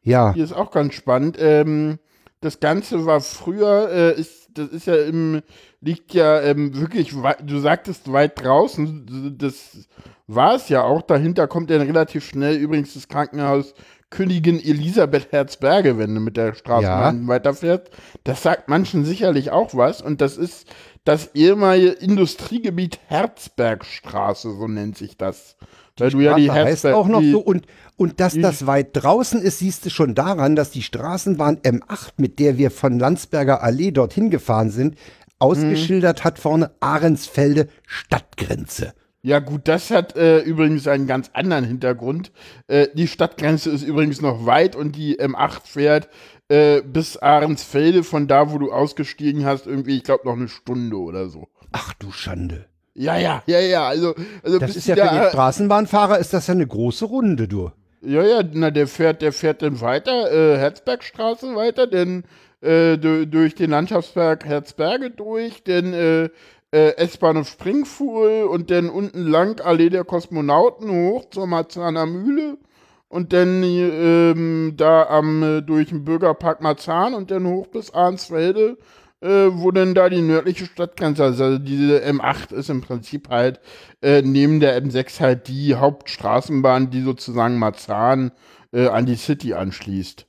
[SPEAKER 1] Ja,
[SPEAKER 2] Hier ist auch ganz spannend. Ähm, das Ganze war früher, äh, ist, das ist ja im, liegt ja ähm, wirklich, du sagtest weit draußen, das war es ja auch. Dahinter kommt dann relativ schnell übrigens das Krankenhaus Königin Elisabeth Herzberge, wenn du mit der Straßenbahn weiterfährst. Das sagt manchen sicherlich auch was und das ist das ehemalige Industriegebiet Herzbergstraße, so nennt sich das. Weil du ja die
[SPEAKER 1] Straße heißt
[SPEAKER 2] Herzberg,
[SPEAKER 1] auch noch
[SPEAKER 2] die,
[SPEAKER 1] so. Und, und dass
[SPEAKER 2] die-
[SPEAKER 1] das weit draußen ist, siehst du schon daran, dass die Straßenbahn M8, mit der wir von Landsberger Allee dorthin gefahren sind, ausgeschildert hat vorne Ahrensfelde Stadtgrenze.
[SPEAKER 2] Ja, gut, das hat äh, übrigens einen ganz anderen Hintergrund. Äh, die Stadtgrenze ist übrigens noch weit und die M8 fährt äh, bis Ahrensfelde, von da, wo du ausgestiegen hast, irgendwie, ich glaube, noch eine Stunde oder so.
[SPEAKER 1] Ach du Schande.
[SPEAKER 2] Ja, ja, ja, ja, also, also
[SPEAKER 1] Das ist ja
[SPEAKER 2] die
[SPEAKER 1] für
[SPEAKER 2] da-
[SPEAKER 1] den Straßenbahnfahrer ist das ja eine große Runde, du.
[SPEAKER 2] Ja, ja, na, der fährt, der fährt dann weiter, äh, Herzbergstraße weiter, dann äh, du- durch den Landschaftspark Herzberge durch, dann äh, äh, S-Bahnhof Springfuhl und dann unten lang Allee der Kosmonauten hoch zur Marzahner Mühle und dann ähm, da am äh, durch den Bürgerpark Marzahn und dann hoch bis Arnsfelde, äh, wo dann da die nördliche Stadtgrenze ist. Also diese M8 ist im Prinzip halt äh, neben der M6 halt die Hauptstraßenbahn, die sozusagen Marzahn äh, an die City anschließt.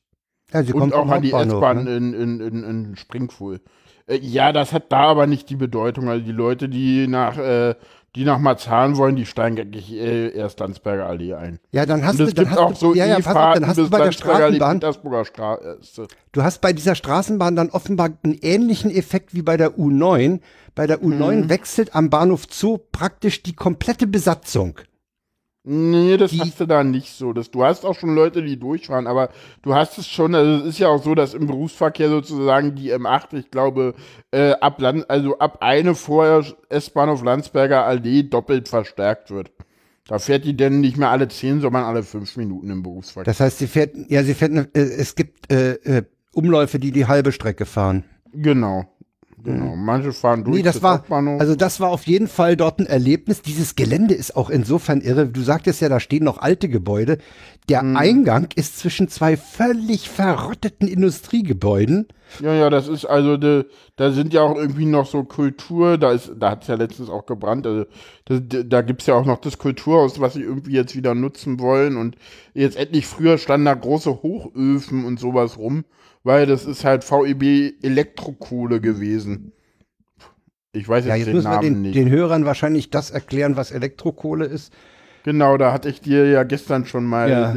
[SPEAKER 1] Ja, sie
[SPEAKER 2] Und auch an die S-Bahn
[SPEAKER 1] ne?
[SPEAKER 2] in, in, in, in Springfuhl. Äh, ja, das hat da aber nicht die Bedeutung. Also die Leute, die nach, äh, die nach Marzahn wollen, die steigen eigentlich äh, erst Landsberger Allee ein.
[SPEAKER 1] Ja, dann hast
[SPEAKER 2] Und
[SPEAKER 1] du, dann
[SPEAKER 2] gibt
[SPEAKER 1] hast
[SPEAKER 2] auch
[SPEAKER 1] du,
[SPEAKER 2] so
[SPEAKER 1] ja, ja, pass auf, dann hast du bei der Straßenbahn,
[SPEAKER 2] Straße.
[SPEAKER 1] du hast bei dieser Straßenbahn dann offenbar einen ähnlichen Effekt wie bei der U9. Bei der U9
[SPEAKER 2] Mhm.
[SPEAKER 1] wechselt am Bahnhof Zoo praktisch die komplette Besatzung.
[SPEAKER 2] Nee, das
[SPEAKER 1] Die-
[SPEAKER 2] hast du da nicht so. Das, du hast auch schon Leute, die durchfahren, aber du hast es schon, also es ist ja auch so, dass im Berufsverkehr sozusagen die M8, ich glaube, äh, ab Land, also ab eine vorher S-Bahnhof Landsberger Allee doppelt verstärkt wird. Da fährt die denn nicht mehr alle zehn, sondern alle fünf Minuten im Berufsverkehr.
[SPEAKER 1] Das heißt, sie fährt, ja, sie fährt, äh, es gibt äh, äh, Umläufe, die die halbe Strecke fahren.
[SPEAKER 2] genau. Genau. Manche fahren durch
[SPEAKER 1] Nee, das war,
[SPEAKER 2] Hauptbahnhof.
[SPEAKER 1] also das war auf jeden Fall dort ein Erlebnis. Dieses Gelände ist auch insofern irre. Du sagtest ja, da stehen noch alte Gebäude. Der
[SPEAKER 2] Mhm.
[SPEAKER 1] Eingang ist zwischen zwei völlig verrotteten Industriegebäuden.
[SPEAKER 2] Ja, ja, das ist also, de, da sind ja auch irgendwie noch so Kultur, da ist, da hat es ja letztens auch gebrannt, also das, de, da gibt es ja auch noch das Kulturhaus, was sie irgendwie jetzt wieder nutzen wollen und jetzt endlich früher standen da große Hochöfen und sowas rum, weil das ist halt VEB Elektrokohle gewesen. Ich weiß jetzt,
[SPEAKER 1] Ja, jetzt
[SPEAKER 2] den
[SPEAKER 1] müssen wir
[SPEAKER 2] Namen
[SPEAKER 1] den,
[SPEAKER 2] nicht.
[SPEAKER 1] den Hörern wahrscheinlich das erklären, was Elektrokohle ist.
[SPEAKER 2] Genau, da hatte ich dir ja gestern schon mal.
[SPEAKER 1] Ja.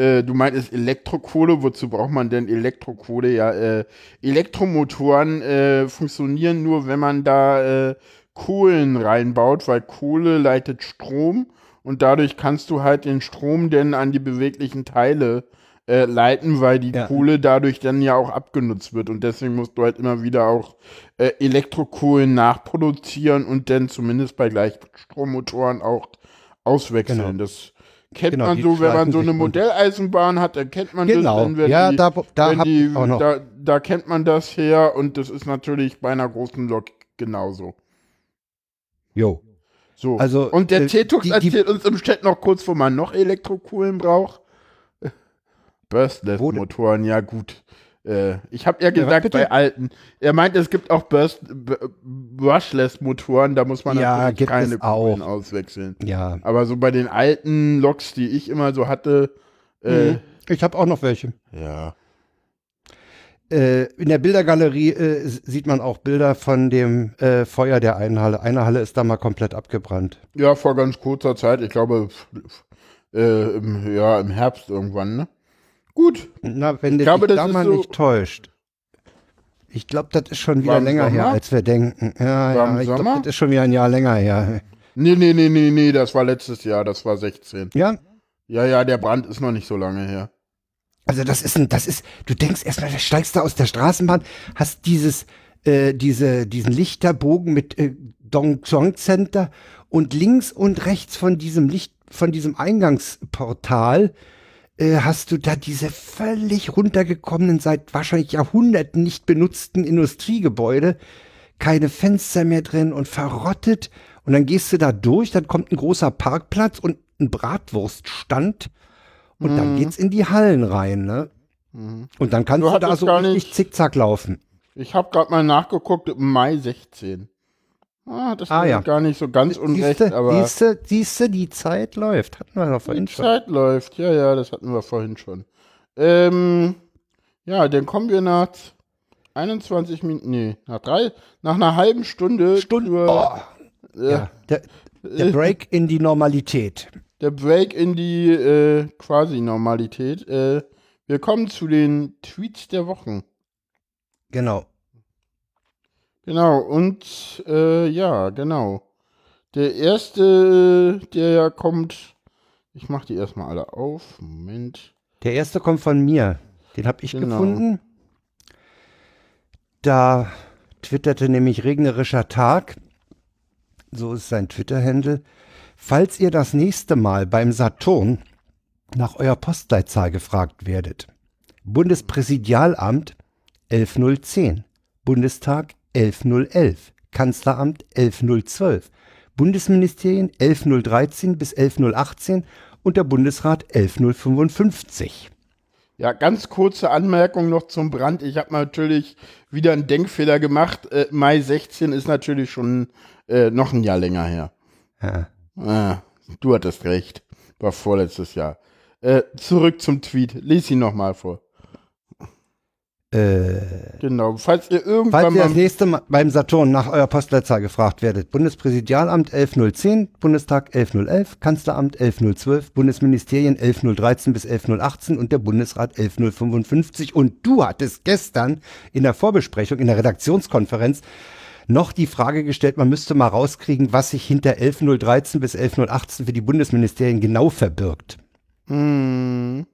[SPEAKER 2] Äh, du meintest Elektrokohle. Wozu braucht man denn Elektrokohle? Ja, äh, Elektromotoren äh, funktionieren nur, wenn man da äh, Kohlen reinbaut, weil Kohle leitet Strom und dadurch kannst du halt den Strom denn an die beweglichen Teile äh, leiten, weil die
[SPEAKER 1] Ja.
[SPEAKER 2] Kohle dadurch dann ja auch abgenutzt wird und deswegen musst du halt immer wieder auch äh, Elektrokohlen nachproduzieren und dann zumindest bei Gleichstrommotoren auch auswechseln.
[SPEAKER 1] Genau.
[SPEAKER 2] Das kennt
[SPEAKER 1] Genau,
[SPEAKER 2] man so, wenn man so eine. Modelleisenbahn hat, dann kennt man
[SPEAKER 1] Genau.
[SPEAKER 2] das. Dann,
[SPEAKER 1] Ja,
[SPEAKER 2] die,
[SPEAKER 1] da- da
[SPEAKER 2] wenn die,
[SPEAKER 1] ich auch noch.
[SPEAKER 2] Da, da kennt man das her und das ist natürlich bei einer großen Lok genauso.
[SPEAKER 1] Jo.
[SPEAKER 2] So.
[SPEAKER 1] Also,
[SPEAKER 2] und der
[SPEAKER 1] äh,
[SPEAKER 2] T-Tux
[SPEAKER 1] die- die-
[SPEAKER 2] erzählt uns im Chat noch kurz, wo man noch Elektrokohlen braucht. Burstless-Motoren, ja gut. Äh, ich habe ja gesagt,
[SPEAKER 1] bitte?
[SPEAKER 2] bei alten. Er meint, es gibt auch Burst, Brushless-Motoren, da muss man
[SPEAKER 1] Ja,
[SPEAKER 2] natürlich keine. Kohlen auswechseln.
[SPEAKER 1] Ja.
[SPEAKER 2] Aber so bei den alten Loks, die ich immer so hatte, äh,
[SPEAKER 1] Mhm. Ich habe auch noch welche.
[SPEAKER 2] ja.
[SPEAKER 1] Äh, in der Bildergalerie äh, sieht man auch Bilder von dem äh, Feuer der einen Halle. Eine Halle ist da mal komplett abgebrannt.
[SPEAKER 2] Ja, vor ganz kurzer Zeit, ich glaube, ja, im Herbst irgendwann, ne? Gut.
[SPEAKER 1] Na, wenn du
[SPEAKER 2] glaube,
[SPEAKER 1] dich
[SPEAKER 2] das
[SPEAKER 1] da
[SPEAKER 2] ist so-
[SPEAKER 1] nicht täuscht. Ich glaube, das ist schon wieder länger her,
[SPEAKER 2] Sommer?
[SPEAKER 1] als wir denken. Ja, ja, ich glaube, das ist schon wieder ein Jahr länger her.
[SPEAKER 2] Nee, nee, nee, nee, nee, das war letztes Jahr, das war 16.
[SPEAKER 1] Ja,
[SPEAKER 2] Ja, ja, der Brand ist noch nicht so lange her.
[SPEAKER 1] also das ist ein, das ist, du denkst erstmal, da steigst du aus der Straßenbahn, hast dieses, äh, diese, diesen Lichterbogen mit äh, Dongzhong Center und links und rechts von diesem Licht, von diesem Eingangsportal äh, hast du da diese völlig runtergekommenen, seit wahrscheinlich Jahrhunderten nicht benutzten Industriegebäude, keine Fenster mehr drin und verrottet. Und dann gehst du da durch, dann kommt ein großer Parkplatz und ein Bratwurststand. Und dann geht's in die Hallen rein, ne? Und dann kannst
[SPEAKER 2] Du
[SPEAKER 1] du, da so richtig
[SPEAKER 2] nicht-
[SPEAKER 1] zickzack laufen.
[SPEAKER 2] Ich habe gerade mal nachgeguckt, im Mai 16. Ah, das
[SPEAKER 1] Ah, ja.
[SPEAKER 2] gar nicht so ganz unrecht,
[SPEAKER 1] Siehste,
[SPEAKER 2] aber
[SPEAKER 1] siehste, siehste, die Zeit läuft. Hatten wir doch
[SPEAKER 2] die
[SPEAKER 1] vorhin schon.
[SPEAKER 2] Zeit läuft. Ja, ja, das hatten wir vorhin schon. Ähm, ja, dann kommen wir nach 21 Minuten, nee, nach drei, nach einer halben Stunde.
[SPEAKER 1] Stunde.
[SPEAKER 2] Über,
[SPEAKER 1] Oh,
[SPEAKER 2] äh,
[SPEAKER 1] ja, der, der Break in die Normalität.
[SPEAKER 2] Der Break in die äh, Quasi-Normalität. Äh, wir kommen zu den Tweets der Wochen.
[SPEAKER 1] Genau.
[SPEAKER 2] Genau, und äh, ja, genau. Der erste, der ja kommt, ich mach die erstmal alle auf. Moment.
[SPEAKER 1] Der erste kommt von mir. Den habe ich
[SPEAKER 2] Genau.
[SPEAKER 1] gefunden. Da twitterte nämlich regnerischer Tag. So ist sein Twitter-Handle. Falls ihr das nächste Mal beim Saturn nach eurer Postleitzahl gefragt werdet. Bundespräsidialamt 11010. Bundestag 11011. Kanzleramt 11012. Bundesministerien 11013 bis 11018 und der Bundesrat 11055.
[SPEAKER 2] Ja, ganz kurze Anmerkung noch zum Brand. Ich habe natürlich wieder einen Denkfehler gemacht. Äh, Mai 16 ist natürlich schon äh, noch ein Jahr länger her.
[SPEAKER 1] Ja.
[SPEAKER 2] Ah, du hattest recht. War vorletztes Jahr. Äh, zurück zum Tweet. Lies ihn nochmal vor.
[SPEAKER 1] Äh,
[SPEAKER 2] Genau. Falls ihr irgendwann
[SPEAKER 1] falls ihr das nächste Mal beim Saturn nach eurer Postleitzahl gefragt werdet, Bundespräsidialamt 11010, Bundestag 11011, Kanzleramt 11012, Bundesministerien 11013 bis 11018 und der Bundesrat 11055. Und du hattest gestern in der Vorbesprechung, in der Redaktionskonferenz, noch die Frage gestellt, man müsste mal rauskriegen, was sich hinter 11013 bis 11018 für die Bundesministerien genau verbirgt.
[SPEAKER 2] Hm.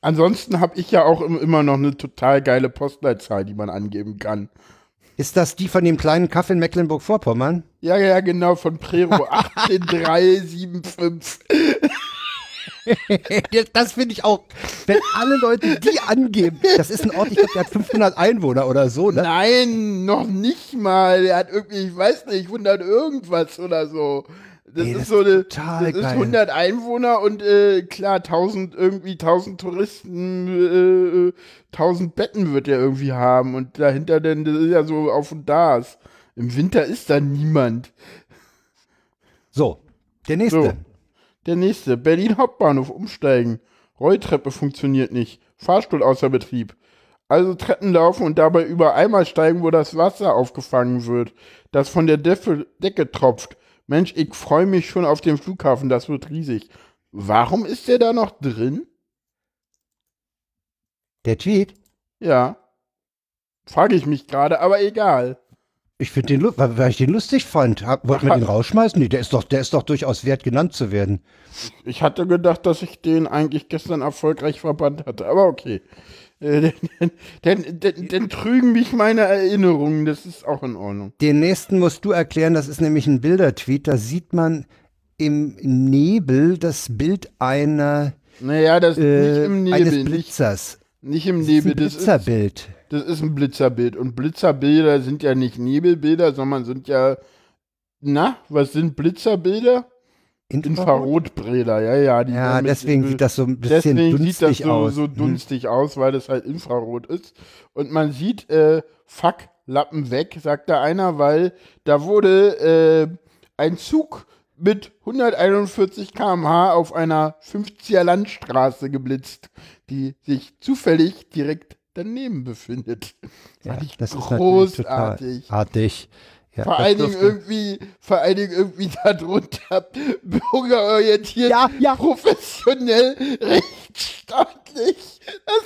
[SPEAKER 2] Ansonsten habe ich ja auch im- immer noch eine total geile Postleitzahl, die man angeben kann.
[SPEAKER 1] Ist das die von dem kleinen Kaff in Mecklenburg-Vorpommern?
[SPEAKER 2] Ja, ja, genau, von Prero 18375.
[SPEAKER 1] Ja, Das finde ich auch, wenn alle Leute die angeben, das ist ein Ort, ich glaube, der hat 500 Einwohner oder so, ne?
[SPEAKER 2] Nein, noch nicht mal. Der hat irgendwie, ich weiß nicht, 100 irgendwas oder so. Das
[SPEAKER 1] Ey,
[SPEAKER 2] ist
[SPEAKER 1] das
[SPEAKER 2] so
[SPEAKER 1] ist
[SPEAKER 2] eine,
[SPEAKER 1] total
[SPEAKER 2] das ist
[SPEAKER 1] geil.
[SPEAKER 2] 100 Einwohner und äh, klar, 1000 irgendwie 1000 Touristen, äh, 1000 Betten wird er irgendwie haben und dahinter denn das ist ja so auf und das. Im Winter ist da niemand.
[SPEAKER 1] So, der nächste.
[SPEAKER 2] So. Der nächste, Berlin Hauptbahnhof umsteigen. Rolltreppe funktioniert nicht. Fahrstuhl außer Betrieb. Also Treppen laufen und dabei über Eimer steigen, wo das Wasser aufgefangen wird, das von der Deffe, Decke tropft. Mensch, ich freue mich schon auf den Flughafen, das wird riesig. Warum ist der da noch drin?
[SPEAKER 1] Der Tweet?
[SPEAKER 2] Ja. Frage ich mich gerade, aber egal.
[SPEAKER 1] Ich finde den, weil, weil ich den lustig fand. Wollten wir den rausschmeißen? Nee, der ist doch, der ist doch durchaus wert, genannt zu werden.
[SPEAKER 2] Ich hatte gedacht, dass ich den eigentlich gestern erfolgreich verbannt hatte, aber okay. Äh, Dann, dann, trügen mich meine Erinnerungen, das ist auch in Ordnung.
[SPEAKER 1] Den nächsten musst du erklären, das ist nämlich ein Bildertweet. Da sieht man im Nebel das Bild einer
[SPEAKER 2] Naja, das ist
[SPEAKER 1] äh,
[SPEAKER 2] nicht im
[SPEAKER 1] eines
[SPEAKER 2] Nebel, nicht,
[SPEAKER 1] Blitzers.
[SPEAKER 2] nicht im
[SPEAKER 1] Das ist
[SPEAKER 2] Nebel,
[SPEAKER 1] ein
[SPEAKER 2] das ist,
[SPEAKER 1] Blitzerbild.
[SPEAKER 2] das ist ein Blitzerbild. Und Blitzerbilder sind ja nicht Nebelbilder, sondern sind ja, na, was sind Blitzerbilder? Infrarotbilder, ja, ja. Die
[SPEAKER 1] Ja,
[SPEAKER 2] mit-
[SPEAKER 1] deswegen sieht das so ein bisschen
[SPEAKER 2] Deswegen
[SPEAKER 1] dunstig
[SPEAKER 2] sieht das so,
[SPEAKER 1] aus.
[SPEAKER 2] so
[SPEAKER 1] Mhm.
[SPEAKER 2] dunstig aus, weil das halt Infrarot ist. Und man sieht, äh, fuck, Lappen weg, sagt da einer, weil da wurde äh, ein Zug mit 141 km/h auf einer 50er Landstraße geblitzt, die sich zufällig direkt daneben befindet.
[SPEAKER 1] Ja, das ist
[SPEAKER 2] großartig.
[SPEAKER 1] artig. Ja,
[SPEAKER 2] Vor
[SPEAKER 1] das
[SPEAKER 2] allen Dingen irgendwie, vor allen Dingen irgendwie darunter bürgerorientiert,
[SPEAKER 1] Ja, ja.
[SPEAKER 2] professionell, rechtsstaatlich.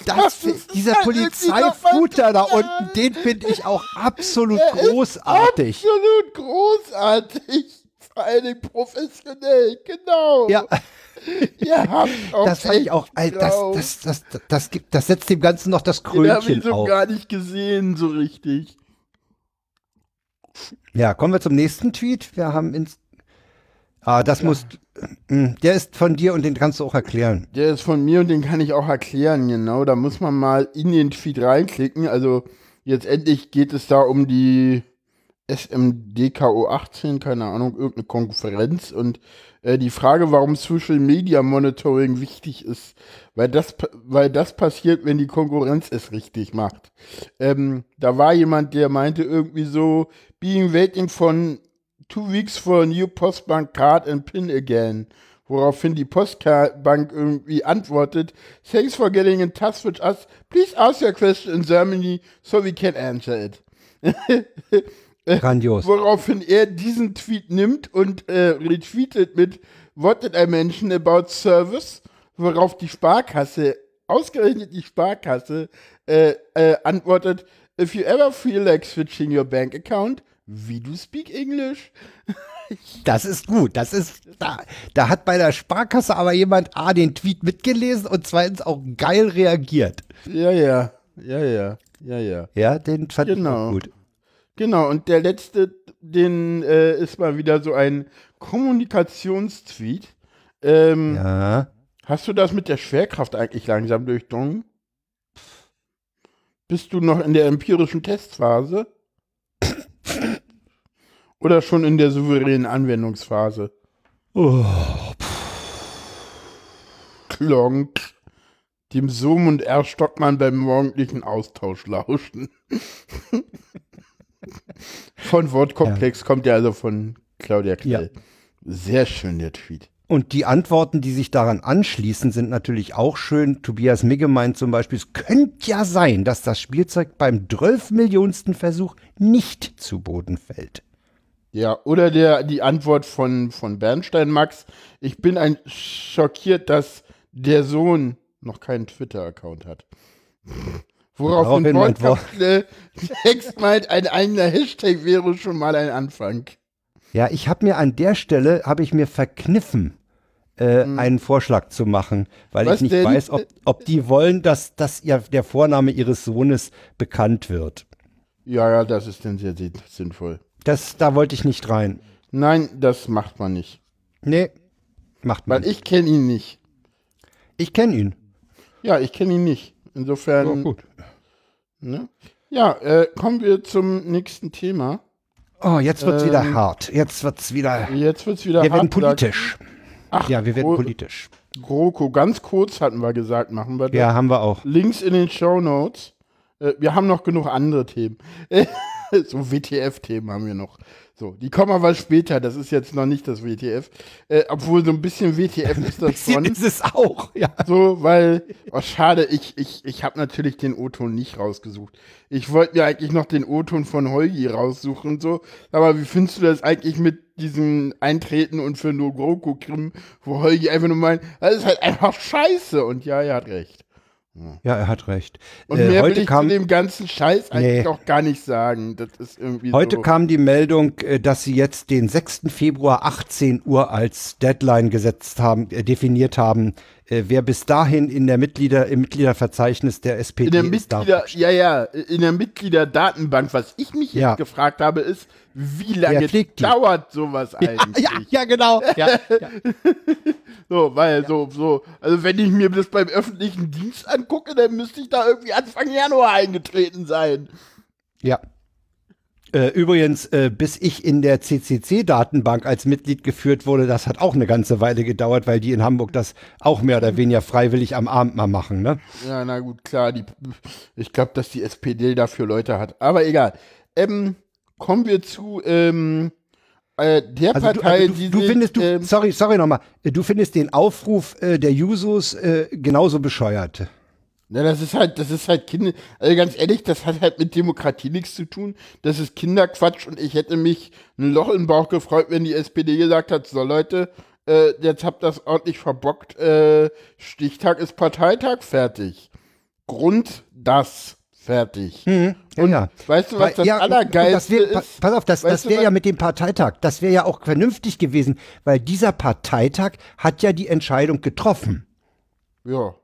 [SPEAKER 1] Das,
[SPEAKER 2] es
[SPEAKER 1] dieser Polizeifutter da unten, den finde ich auch absolut großartig.
[SPEAKER 2] Absolut großartig. Vor allen Dingen professionell, genau.
[SPEAKER 1] Ja,
[SPEAKER 2] auch
[SPEAKER 1] das fand ich auch, das, das, das, das, das, gibt, das setzt dem Ganzen noch das
[SPEAKER 2] Den habe ich
[SPEAKER 1] Krönchen
[SPEAKER 2] so
[SPEAKER 1] auf.
[SPEAKER 2] gar nicht gesehen, so richtig.
[SPEAKER 1] Ja, kommen wir zum nächsten Tweet. Wir haben ins. Ah, das muss. mm, Der ist von dir und den kannst du auch erklären.
[SPEAKER 2] Der ist von mir und den kann ich auch erklären, genau. Da muss man mal in den Feed reinklicken. Also jetzt endlich geht es da um die SMDKO 18, keine Ahnung, irgendeine Konferenz. Und äh, die Frage, warum Social Media Monitoring wichtig ist, weil das, weil das passiert, wenn die Konkurrenz es richtig macht. Ähm, da war jemand, der meinte irgendwie so, being waiting for two weeks for a new Postbank card and pin again. Woraufhin die Postbank irgendwie antwortet, thanks for getting in touch with us. Please ask your question in Germany so we can answer it.
[SPEAKER 1] Grandios.
[SPEAKER 2] Woraufhin er diesen Tweet nimmt und äh, retweetet mit What did I mention about service? Worauf die Sparkasse, ausgerechnet die Sparkasse, äh, äh, antwortet, If you ever feel like switching your bank account, we do speak English.
[SPEAKER 1] Das ist gut. Das ist. Da, da hat bei der Sparkasse aber jemand A den Tweet mitgelesen und zweitens auch geil reagiert.
[SPEAKER 2] Ja, ja, ja, ja, ja, ja.
[SPEAKER 1] Ja, den fand ich
[SPEAKER 2] Genau.
[SPEAKER 1] auch gut.
[SPEAKER 2] Genau, und der letzte, den äh, ist mal wieder so ein Kommunikationstweet. Ähm,
[SPEAKER 1] Ja.
[SPEAKER 2] Hast du das mit der Schwerkraft eigentlich langsam durchdrungen? Bist du noch in der empirischen Testphase? Oder schon in der souveränen Anwendungsphase?
[SPEAKER 1] Oh,
[SPEAKER 2] Klonk. Dem Zoom und R. Stockmann beim morgendlichen Austausch lauschen. von Wortkomplex kommt ja also von Claudia Knell. Sehr schön, der Tweet.
[SPEAKER 1] Und die Antworten, die sich daran anschließen, sind natürlich auch schön. Tobias Migge meint zum Beispiel, es könnte ja sein, dass das Spielzeug beim 12 Millionsten Versuch nicht zu Boden fällt.
[SPEAKER 2] Ja, oder der, die Antwort von, von Bernstein Max. Ich bin ein schockiert, dass der Sohn noch keinen Twitter-Account hat. Woraufhin
[SPEAKER 1] Daraufhin meint Wor-
[SPEAKER 2] Wortkomplex Text meint, ein eigener Hashtag wäre schon mal ein Anfang.
[SPEAKER 1] Ja, ich habe mir an der Stelle, habe ich mir verkniffen, äh, einen Vorschlag zu machen, weil
[SPEAKER 2] Was
[SPEAKER 1] ich nicht
[SPEAKER 2] denn?
[SPEAKER 1] weiß, ob, ob die wollen, dass, dass ihr, der Vorname ihres Sohnes bekannt wird.
[SPEAKER 2] Ja, ja, das ist dann sehr sinn- sinnvoll.
[SPEAKER 1] Das, da wollte ich nicht rein.
[SPEAKER 2] Nein, das macht man nicht.
[SPEAKER 1] Nee, macht man.
[SPEAKER 2] Weil ich kenne ihn nicht.
[SPEAKER 1] ich kenne ihn.
[SPEAKER 2] Ja, ich kenne ihn nicht. Insofern.
[SPEAKER 1] Oh, gut.
[SPEAKER 2] Ne? Ja, äh, kommen wir zum nächsten Thema.
[SPEAKER 1] Oh, jetzt wird's
[SPEAKER 2] Ähm,
[SPEAKER 1] wieder hart. Jetzt wird's wieder.
[SPEAKER 2] Jetzt wird's wieder
[SPEAKER 1] Wir werden
[SPEAKER 2] hart, sagt
[SPEAKER 1] politisch.
[SPEAKER 2] Ach,
[SPEAKER 1] ja, wir werden
[SPEAKER 2] oh,
[SPEAKER 1] politisch.
[SPEAKER 2] GroKo, ganz kurz hatten wir gesagt, machen wir das.
[SPEAKER 1] Ja, haben wir auch.
[SPEAKER 2] Links in den Show Notes. Äh, wir haben noch genug andere Themen. so WTF-Themen haben wir noch. So, die kommen aber später, das ist jetzt noch nicht das WTF. Äh, obwohl so ein bisschen WTF ist das
[SPEAKER 1] schon. ist es auch, ja.
[SPEAKER 2] So, weil, oh schade, ich, ich, ich habe natürlich den O-Ton nicht rausgesucht. Ich wollte mir eigentlich noch den O-Ton von Holgi raussuchen und so. Aber wie findest du das eigentlich mit diesem Eintreten und für Nogroku-Krim, wo Holgi einfach nur meint, das ist halt einfach scheiße. Und ja, er hat recht.
[SPEAKER 1] Ja, er hat recht.
[SPEAKER 2] Und äh, mehr will ich kam, zu dem ganzen Scheiß eigentlich nee. auch gar nicht sagen. Das ist irgendwie
[SPEAKER 1] heute
[SPEAKER 2] so.
[SPEAKER 1] kam die Meldung, äh, dass sie jetzt den 6. Februar 18 Uhr als Deadline gesetzt haben, äh, definiert haben, äh, wer bis dahin in der Mitglieder, im Mitgliederverzeichnis der SPD
[SPEAKER 2] in der Mitglieder, ist. Ja, ja, in der Mitgliederdatenbank. Was ich mich ja. jetzt gefragt habe, ist, wie lange dauert sowas eigentlich?
[SPEAKER 1] Ja, ja, genau. Ja.
[SPEAKER 2] so, weil so, so, also wenn ich mir das beim öffentlichen Dienst angucke, dann müsste ich da irgendwie Anfang Januar eingetreten sein.
[SPEAKER 1] Ja. Äh, übrigens, äh, bis ich in der CCC-Datenbank als Mitglied geführt wurde, das hat auch eine ganze Weile gedauert, weil die in Hamburg das auch mehr oder weniger freiwillig am Abend mal machen, ne?
[SPEAKER 2] Ja, na gut, klar. Die, ich glaube, dass die SPD dafür Leute hat. Aber egal. Ähm, kommen wir zu ähm, äh, der also Partei,
[SPEAKER 1] du, also du, die du findest, du, ähm, sorry, sorry nochmal, du findest den Aufruf äh, der Jusos äh, genauso bescheuert.
[SPEAKER 2] Na, das ist halt, das ist halt Kinder, also ganz ehrlich, das hat halt mit Demokratie nichts zu tun. Das ist Kinderquatsch und ich hätte mich ein Loch im Bauch gefreut, wenn die SPD gesagt hat, so Leute, äh, jetzt habt das ordentlich verbockt, äh, Stichtag ist Parteitag, fertig. Grund das, fertig.
[SPEAKER 1] Mhm.
[SPEAKER 2] Und ja. weißt du, was das ja, Allergeilste
[SPEAKER 1] das wär, ist? Pass auf, das, das wäre ja mit dem Parteitag, das wäre ja auch vernünftig gewesen, weil dieser Parteitag hat ja die Entscheidung getroffen.
[SPEAKER 2] Ja.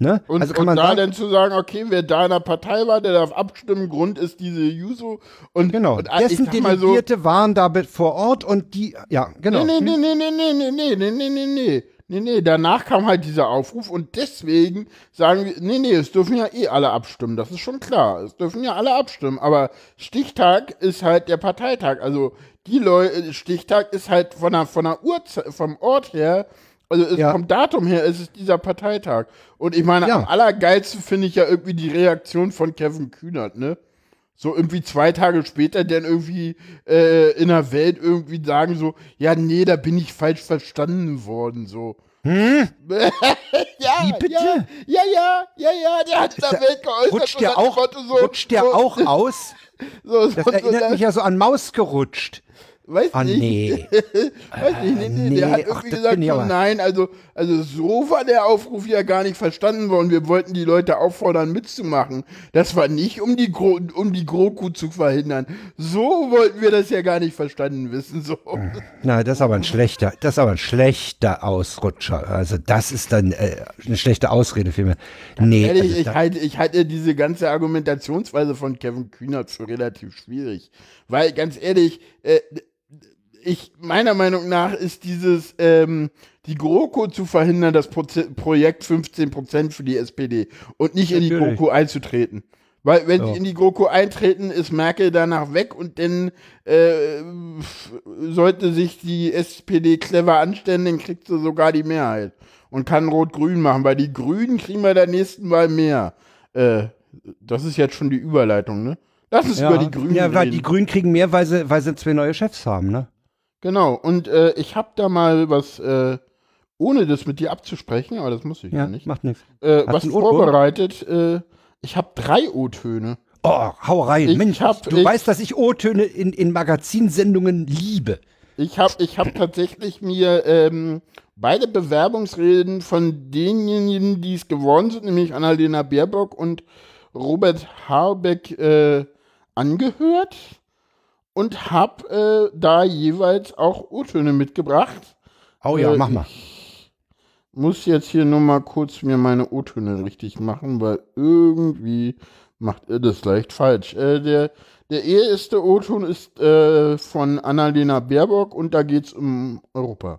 [SPEAKER 2] Ne? Und, also und da sagen, dann zu sagen, okay, wer da in der Partei war, der darf abstimmen, Grund ist diese Juso. Und,
[SPEAKER 1] genau,
[SPEAKER 2] und,
[SPEAKER 1] dessen Delegierte so, waren da vor Ort und die, ja, genau.
[SPEAKER 2] Nee, nee, nee, nee, nee, nee, nee, nee, nee, nee, nee. Nee, nee, danach kam halt dieser Aufruf und deswegen sagen wir, nee, nee, es dürfen ja eh alle abstimmen, das ist schon klar. Es dürfen ja alle abstimmen, aber Stichtag ist halt der Parteitag. Also die Leute, Stichtag ist halt von der, von der Uhrzeit, vom Ort her also ja. vom Datum her ist es dieser Parteitag. Und ich meine, ja. am allergeilsten finde ich ja irgendwie die Reaktion von Kevin Kühnert, ne? So irgendwie zwei Tage später dann irgendwie äh, in der Welt irgendwie sagen so, ja, nee, da bin ich falsch verstanden worden, so.
[SPEAKER 1] Hm?
[SPEAKER 2] ja, Wie bitte? Ja, ja, ja, ja, ja, der hat in der Welt geäußert.
[SPEAKER 1] Rutscht der auch, so, rutscht der so, auch aus? So, das erinnert mich ja so an Maus gerutscht.
[SPEAKER 2] Weiß oh, nicht. Nee. Weiß nicht, nee, nee. nee. Der hat irgendwie Ach, gesagt, so, nein, also, also so war der Aufruf ja gar nicht verstanden worden. Wir wollten die Leute auffordern, mitzumachen. Das war nicht, um die, Gro um die GroKo zu verhindern. So wollten wir das ja gar nicht verstanden wissen. So.
[SPEAKER 1] Na, das ist aber ein schlechter, das ist aber ein schlechter Ausrutscher. Also das ist dann äh, eine schlechte Ausrede für mich. Nee.
[SPEAKER 2] Ehrlich, also ich, halte, ich halte diese ganze Argumentationsweise von Kevin Kühnert für relativ schwierig. Weil, ganz ehrlich, äh, ich, meiner Meinung nach ist dieses, ähm, die GroKo zu verhindern, das Proze Projekt 15% für die SPD und nicht Natürlich. in die GroKo einzutreten. Weil, wenn sie in die GroKo eintreten, ist Merkel danach weg und dann äh, sollte sich die SPD clever anstellen, dann kriegt sie sogar die Mehrheit und kann Rot-Grün machen, weil die Grünen kriegen bei der nächsten Wahl mehr. Äh, das ist jetzt schon die Überleitung, ne? Lass uns ja. über die Grünen
[SPEAKER 1] Ja, weil reden. die Grünen kriegen mehr, weil sie, weil sie zwei neue Chefs haben, ne?
[SPEAKER 2] Genau, und äh, ich habe da mal was, äh, ohne das mit dir abzusprechen, aber das muss ich ja, nicht.
[SPEAKER 1] macht nichts.
[SPEAKER 2] Äh, was vorbereitet. Äh, ich habe drei O-Töne.
[SPEAKER 1] Oh, hau rein. Ich Mensch, hab, du ich, weißt, dass ich O-Töne in, in Magazinsendungen liebe.
[SPEAKER 2] Ich habe ich hab tatsächlich mir ähm, beide Bewerbungsreden von denjenigen, die es geworden sind, nämlich Annalena Baerbock und Robert Habeck, äh, angehört und habe äh, da jeweils auch O-Töne mitgebracht.
[SPEAKER 1] Oh ja, äh, mach mal. Ich
[SPEAKER 2] muss jetzt hier nur mal kurz mir meine O-Töne richtig machen, weil irgendwie macht ihr das leicht falsch. Äh, der, der erste O-Ton ist äh, von Annalena Baerbock und da geht es um Europa.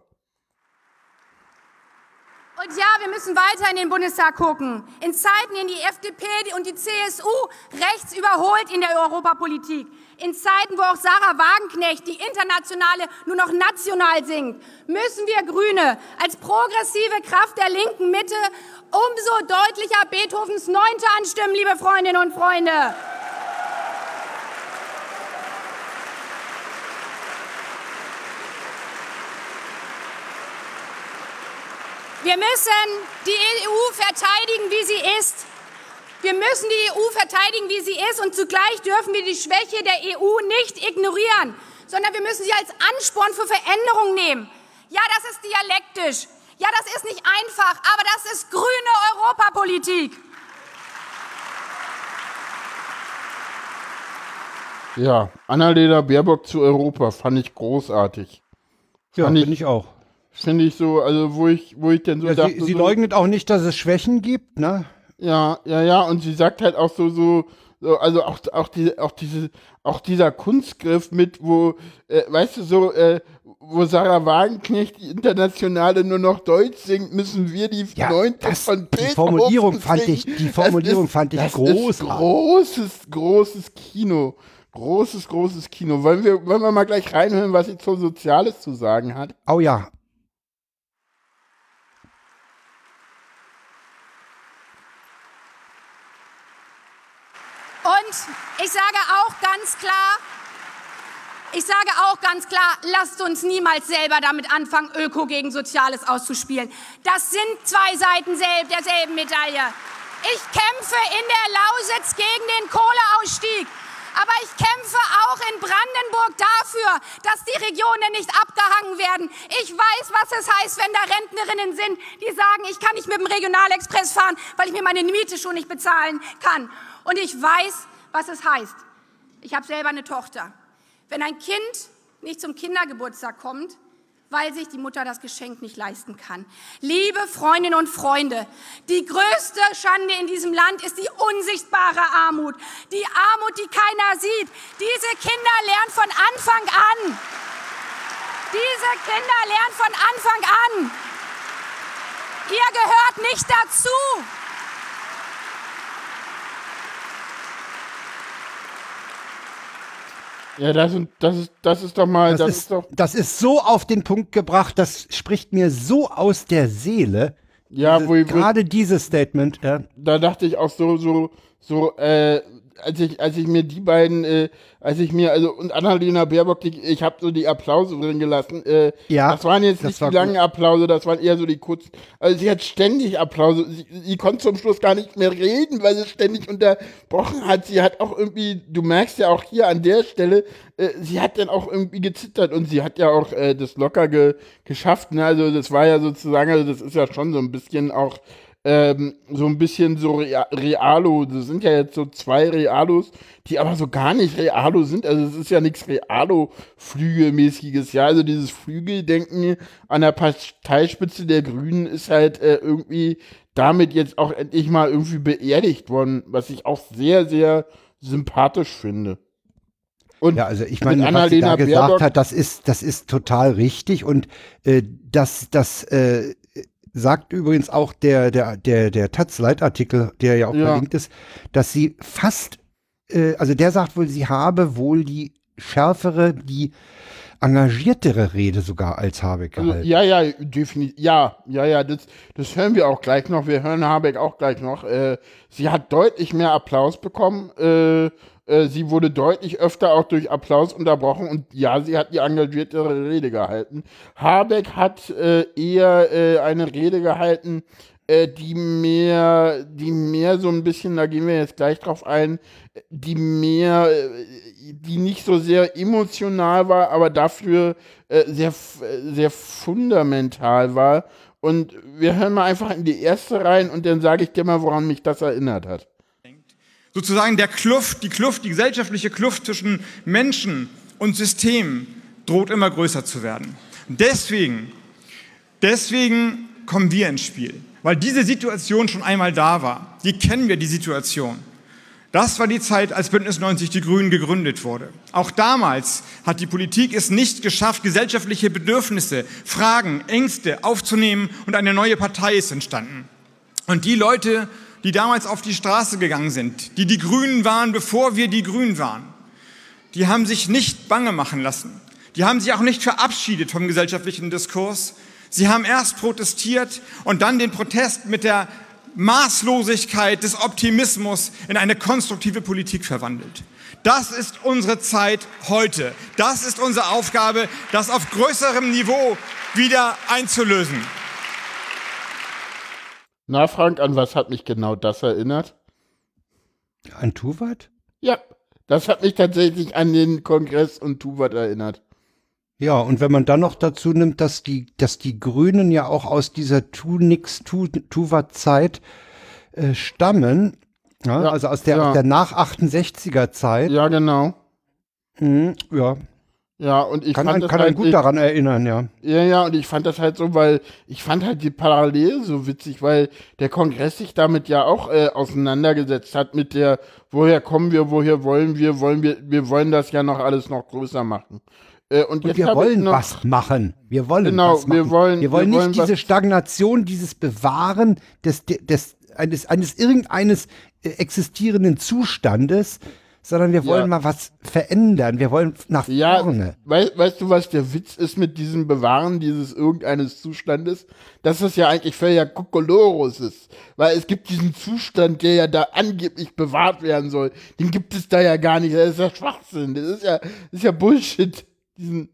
[SPEAKER 3] Und ja, wir müssen weiter in den Bundestag gucken. In Zeiten, in die FDP und die CSU rechts überholt in der Europapolitik. In Zeiten, wo auch Sarah Wagenknecht, die internationale, nur noch national singt, müssen wir Grüne als progressive Kraft der linken Mitte umso deutlicher Beethovens Neunte anstimmen, liebe Freundinnen und Freunde. Wir müssen die EU verteidigen, wie sie ist. Wir müssen die EU verteidigen, wie sie ist, und zugleich dürfen wir die Schwäche der EU nicht ignorieren, sondern wir müssen sie als Ansporn für Veränderung nehmen. Ja, das ist dialektisch. Ja, das ist nicht einfach, aber das ist grüne Europapolitik.
[SPEAKER 2] Ja, Annalena Baerbock zu Europa fand ich großartig.
[SPEAKER 1] Ja, finde ich auch.
[SPEAKER 2] Finde ich so, also wo ich, wo ich denn so
[SPEAKER 1] ja,
[SPEAKER 2] dachte.
[SPEAKER 1] Sie, sie
[SPEAKER 2] so,
[SPEAKER 1] leugnet auch nicht, dass es Schwächen gibt, ne?
[SPEAKER 2] Ja, ja, ja, und sie sagt halt auch so, so, so also auch, auch, die, auch, diese, auch dieser Kunstgriff mit, wo, äh, weißt du, so, äh, wo Sarah Wagenknecht die Internationale nur noch Deutsch singt, müssen wir die
[SPEAKER 1] Ja,
[SPEAKER 2] Neunte
[SPEAKER 1] das-
[SPEAKER 2] von
[SPEAKER 1] die
[SPEAKER 2] Beethoven
[SPEAKER 1] Formulierung fand ich- die Formulierung
[SPEAKER 2] ist,
[SPEAKER 1] fand ich großartig.
[SPEAKER 2] Ist großes, großes Kino. Großes, großes Kino. Wollen wir, wollen wir mal gleich reinhören, was sie zu Soziales zu sagen hat?
[SPEAKER 1] Oh ja.
[SPEAKER 3] Und ich sage auch ganz klar, ich sage auch ganz klar, lasst uns niemals selber damit anfangen, Öko gegen Soziales auszuspielen. Das sind zwei Seiten selb, derselben Medaille. Ich kämpfe in der Lausitz gegen den Kohleausstieg. Aber ich kämpfe auch in Brandenburg dafür, dass die Regionen nicht abgehangen werden. Ich weiß, was es heißt, wenn da Rentnerinnen sind, die sagen, ich kann nicht mit dem Regionalexpress fahren, weil ich mir meine Miete schon nicht bezahlen kann. Und ich weiß, was es heißt. Ich habe selber eine Tochter. Wenn ein Kind nicht zum Kindergeburtstag kommt, weil sich die Mutter das Geschenk nicht leisten kann. Liebe Freundinnen und Freunde, die größte Schande in diesem Land ist die unsichtbare Armut. Die Armut, die keiner sieht. Diese Kinder lernen von Anfang an. Diese Kinder lernen von Anfang an. Ihr gehört nicht dazu.
[SPEAKER 2] Ja, das, sind, das, ist, das ist doch mal,
[SPEAKER 1] Das,
[SPEAKER 2] das,
[SPEAKER 1] ist,
[SPEAKER 2] doch,
[SPEAKER 1] das ist so auf den Punkt gebracht, das spricht mir so aus der Seele.
[SPEAKER 2] ja, wo, wo,
[SPEAKER 1] Gerade dieses Statement. Ja.
[SPEAKER 2] da dachte ich auch so, so, so, äh, als ich, als ich mir die beiden, äh, als ich mir, also, und Annalena Baerbock, die, ich habe so die Applause drin gelassen, äh,
[SPEAKER 1] Ja,
[SPEAKER 2] das waren jetzt
[SPEAKER 1] das
[SPEAKER 2] nicht
[SPEAKER 1] war
[SPEAKER 2] die langen Applause, das waren eher so die kurzen, also sie hat ständig Applause, sie, sie konnte zum Schluss gar nicht mehr reden, weil sie ständig unterbrochen hat, sie hat auch irgendwie, du merkst ja auch hier an der Stelle, äh, sie hat dann auch irgendwie gezittert und sie hat ja auch äh, das locker ge geschafft, ne, also das war ja sozusagen, also das ist ja schon so ein bisschen auch, ähm, so ein bisschen so Rea- Realo. Das sind ja jetzt so zwei Realos, die aber so gar nicht Realo sind. Also es ist ja nichts Realo-Flügelmäßiges. Ja, also dieses Flügeldenken an der Parteispitze der Grünen ist halt äh, irgendwie damit jetzt auch endlich mal irgendwie beerdigt worden, was ich auch sehr, sehr sympathisch finde. Und
[SPEAKER 1] Ja, also ich meine, was sie da
[SPEAKER 2] Annalena
[SPEAKER 1] gesagt
[SPEAKER 2] Baerbock-
[SPEAKER 1] hat, das ist, das ist total richtig und äh, das, das äh, sagt übrigens auch der, der, der, der Taz-Leitartikel, der ja auch
[SPEAKER 2] Ja.
[SPEAKER 1] verlinkt ist, dass sie fast, äh, also der sagt wohl, sie habe wohl die schärfere, die engagiertere Rede sogar als Habeck
[SPEAKER 2] Also,
[SPEAKER 1] gehalten.
[SPEAKER 2] ja, ja, definitiv. Ja, ja, ja, das, das hören wir auch gleich noch. Wir hören Habeck auch gleich noch. Äh, sie hat deutlich mehr Applaus bekommen. Äh, äh, sie wurde deutlich öfter auch durch Applaus unterbrochen. Und ja, sie hat die engagiertere Rede gehalten. Habeck hat äh, eher äh, eine Rede gehalten, äh, die mehr, die mehr so ein bisschen, da gehen wir jetzt gleich drauf ein, die mehr, äh, die nicht so sehr emotional war, aber dafür sehr, sehr fundamental war. Und wir hören mal einfach in die erste rein und dann sage ich dir mal, woran mich das erinnert hat.
[SPEAKER 4] Sozusagen der Kluft, die Kluft, die gesellschaftliche Kluft zwischen Menschen und Systemen droht immer größer zu werden. Deswegen, deswegen kommen wir ins Spiel, weil diese Situation schon einmal da war. Die kennen wir, die Situation. Das war die Zeit, als Bündnis 90 Die Grünen gegründet wurde. Auch damals hat die Politik es nicht geschafft, gesellschaftliche Bedürfnisse, Fragen, Ängste aufzunehmen und eine neue Partei ist entstanden. Und die Leute, die damals auf die Straße gegangen sind, die die Grünen waren, bevor wir die Grünen waren, die haben sich nicht bange machen lassen. Die haben sich auch nicht verabschiedet vom gesellschaftlichen Diskurs. Sie haben erst protestiert und dann den Protest mit der Maßlosigkeit des Optimismus in eine konstruktive Politik verwandelt. Das ist unsere Zeit heute. Das ist unsere Aufgabe, das auf größerem Niveau wieder einzulösen.
[SPEAKER 2] Na, Frank, an was hat mich genau das erinnert?
[SPEAKER 1] An Tuvat?
[SPEAKER 2] Ja, das hat mich tatsächlich an den Kongress und Tuvat erinnert.
[SPEAKER 1] Ja, und wenn man dann noch dazu nimmt, dass die, dass die Grünen ja auch aus dieser Tu-Nix, Tu-Tuvat-Zeit äh, stammen, ja,
[SPEAKER 2] Ja,
[SPEAKER 1] also aus der,
[SPEAKER 2] ja.
[SPEAKER 1] aus der nach 68er Zeit,
[SPEAKER 2] Ja, genau.
[SPEAKER 1] Mhm, ja,
[SPEAKER 2] Ja, und ich
[SPEAKER 1] kann,
[SPEAKER 2] fand
[SPEAKER 1] ein,
[SPEAKER 2] das
[SPEAKER 1] kann
[SPEAKER 2] halt,
[SPEAKER 1] gut
[SPEAKER 2] ich,
[SPEAKER 1] daran erinnern, ja.
[SPEAKER 2] Ja, ja, und ich fand das halt so, weil ich fand halt die Parallele so witzig, weil der Kongress sich damit ja auch äh, auseinandergesetzt hat mit der, woher kommen wir, woher wollen wir, wollen wir, wir wollen das ja noch alles noch größer machen. Äh, und,
[SPEAKER 1] Und wir wollen
[SPEAKER 2] noch,
[SPEAKER 1] was machen. Wir wollen
[SPEAKER 2] Genau,
[SPEAKER 1] was machen.
[SPEAKER 2] wir wollen-
[SPEAKER 1] wir wollen
[SPEAKER 2] wir
[SPEAKER 1] nicht
[SPEAKER 2] wollen
[SPEAKER 1] diese Stagnation, dieses Bewahren des, des, eines, eines irgendeines äh, existierenden Zustandes, sondern wir wollen
[SPEAKER 2] Ja.
[SPEAKER 1] mal was verändern. Wir wollen nach
[SPEAKER 2] Ja,
[SPEAKER 1] vorne.
[SPEAKER 2] wei weißt du, was der Witz ist mit diesem Bewahren dieses irgendeines Zustandes? Dass das ja eigentlich völliger Kokolorus ist. Weil es gibt diesen Zustand, der ja da angeblich bewahrt werden soll. Den gibt es da ja gar nicht. Das ist ja Schwachsinn. Das ist ja, das ist ja Bullshit. Diesen,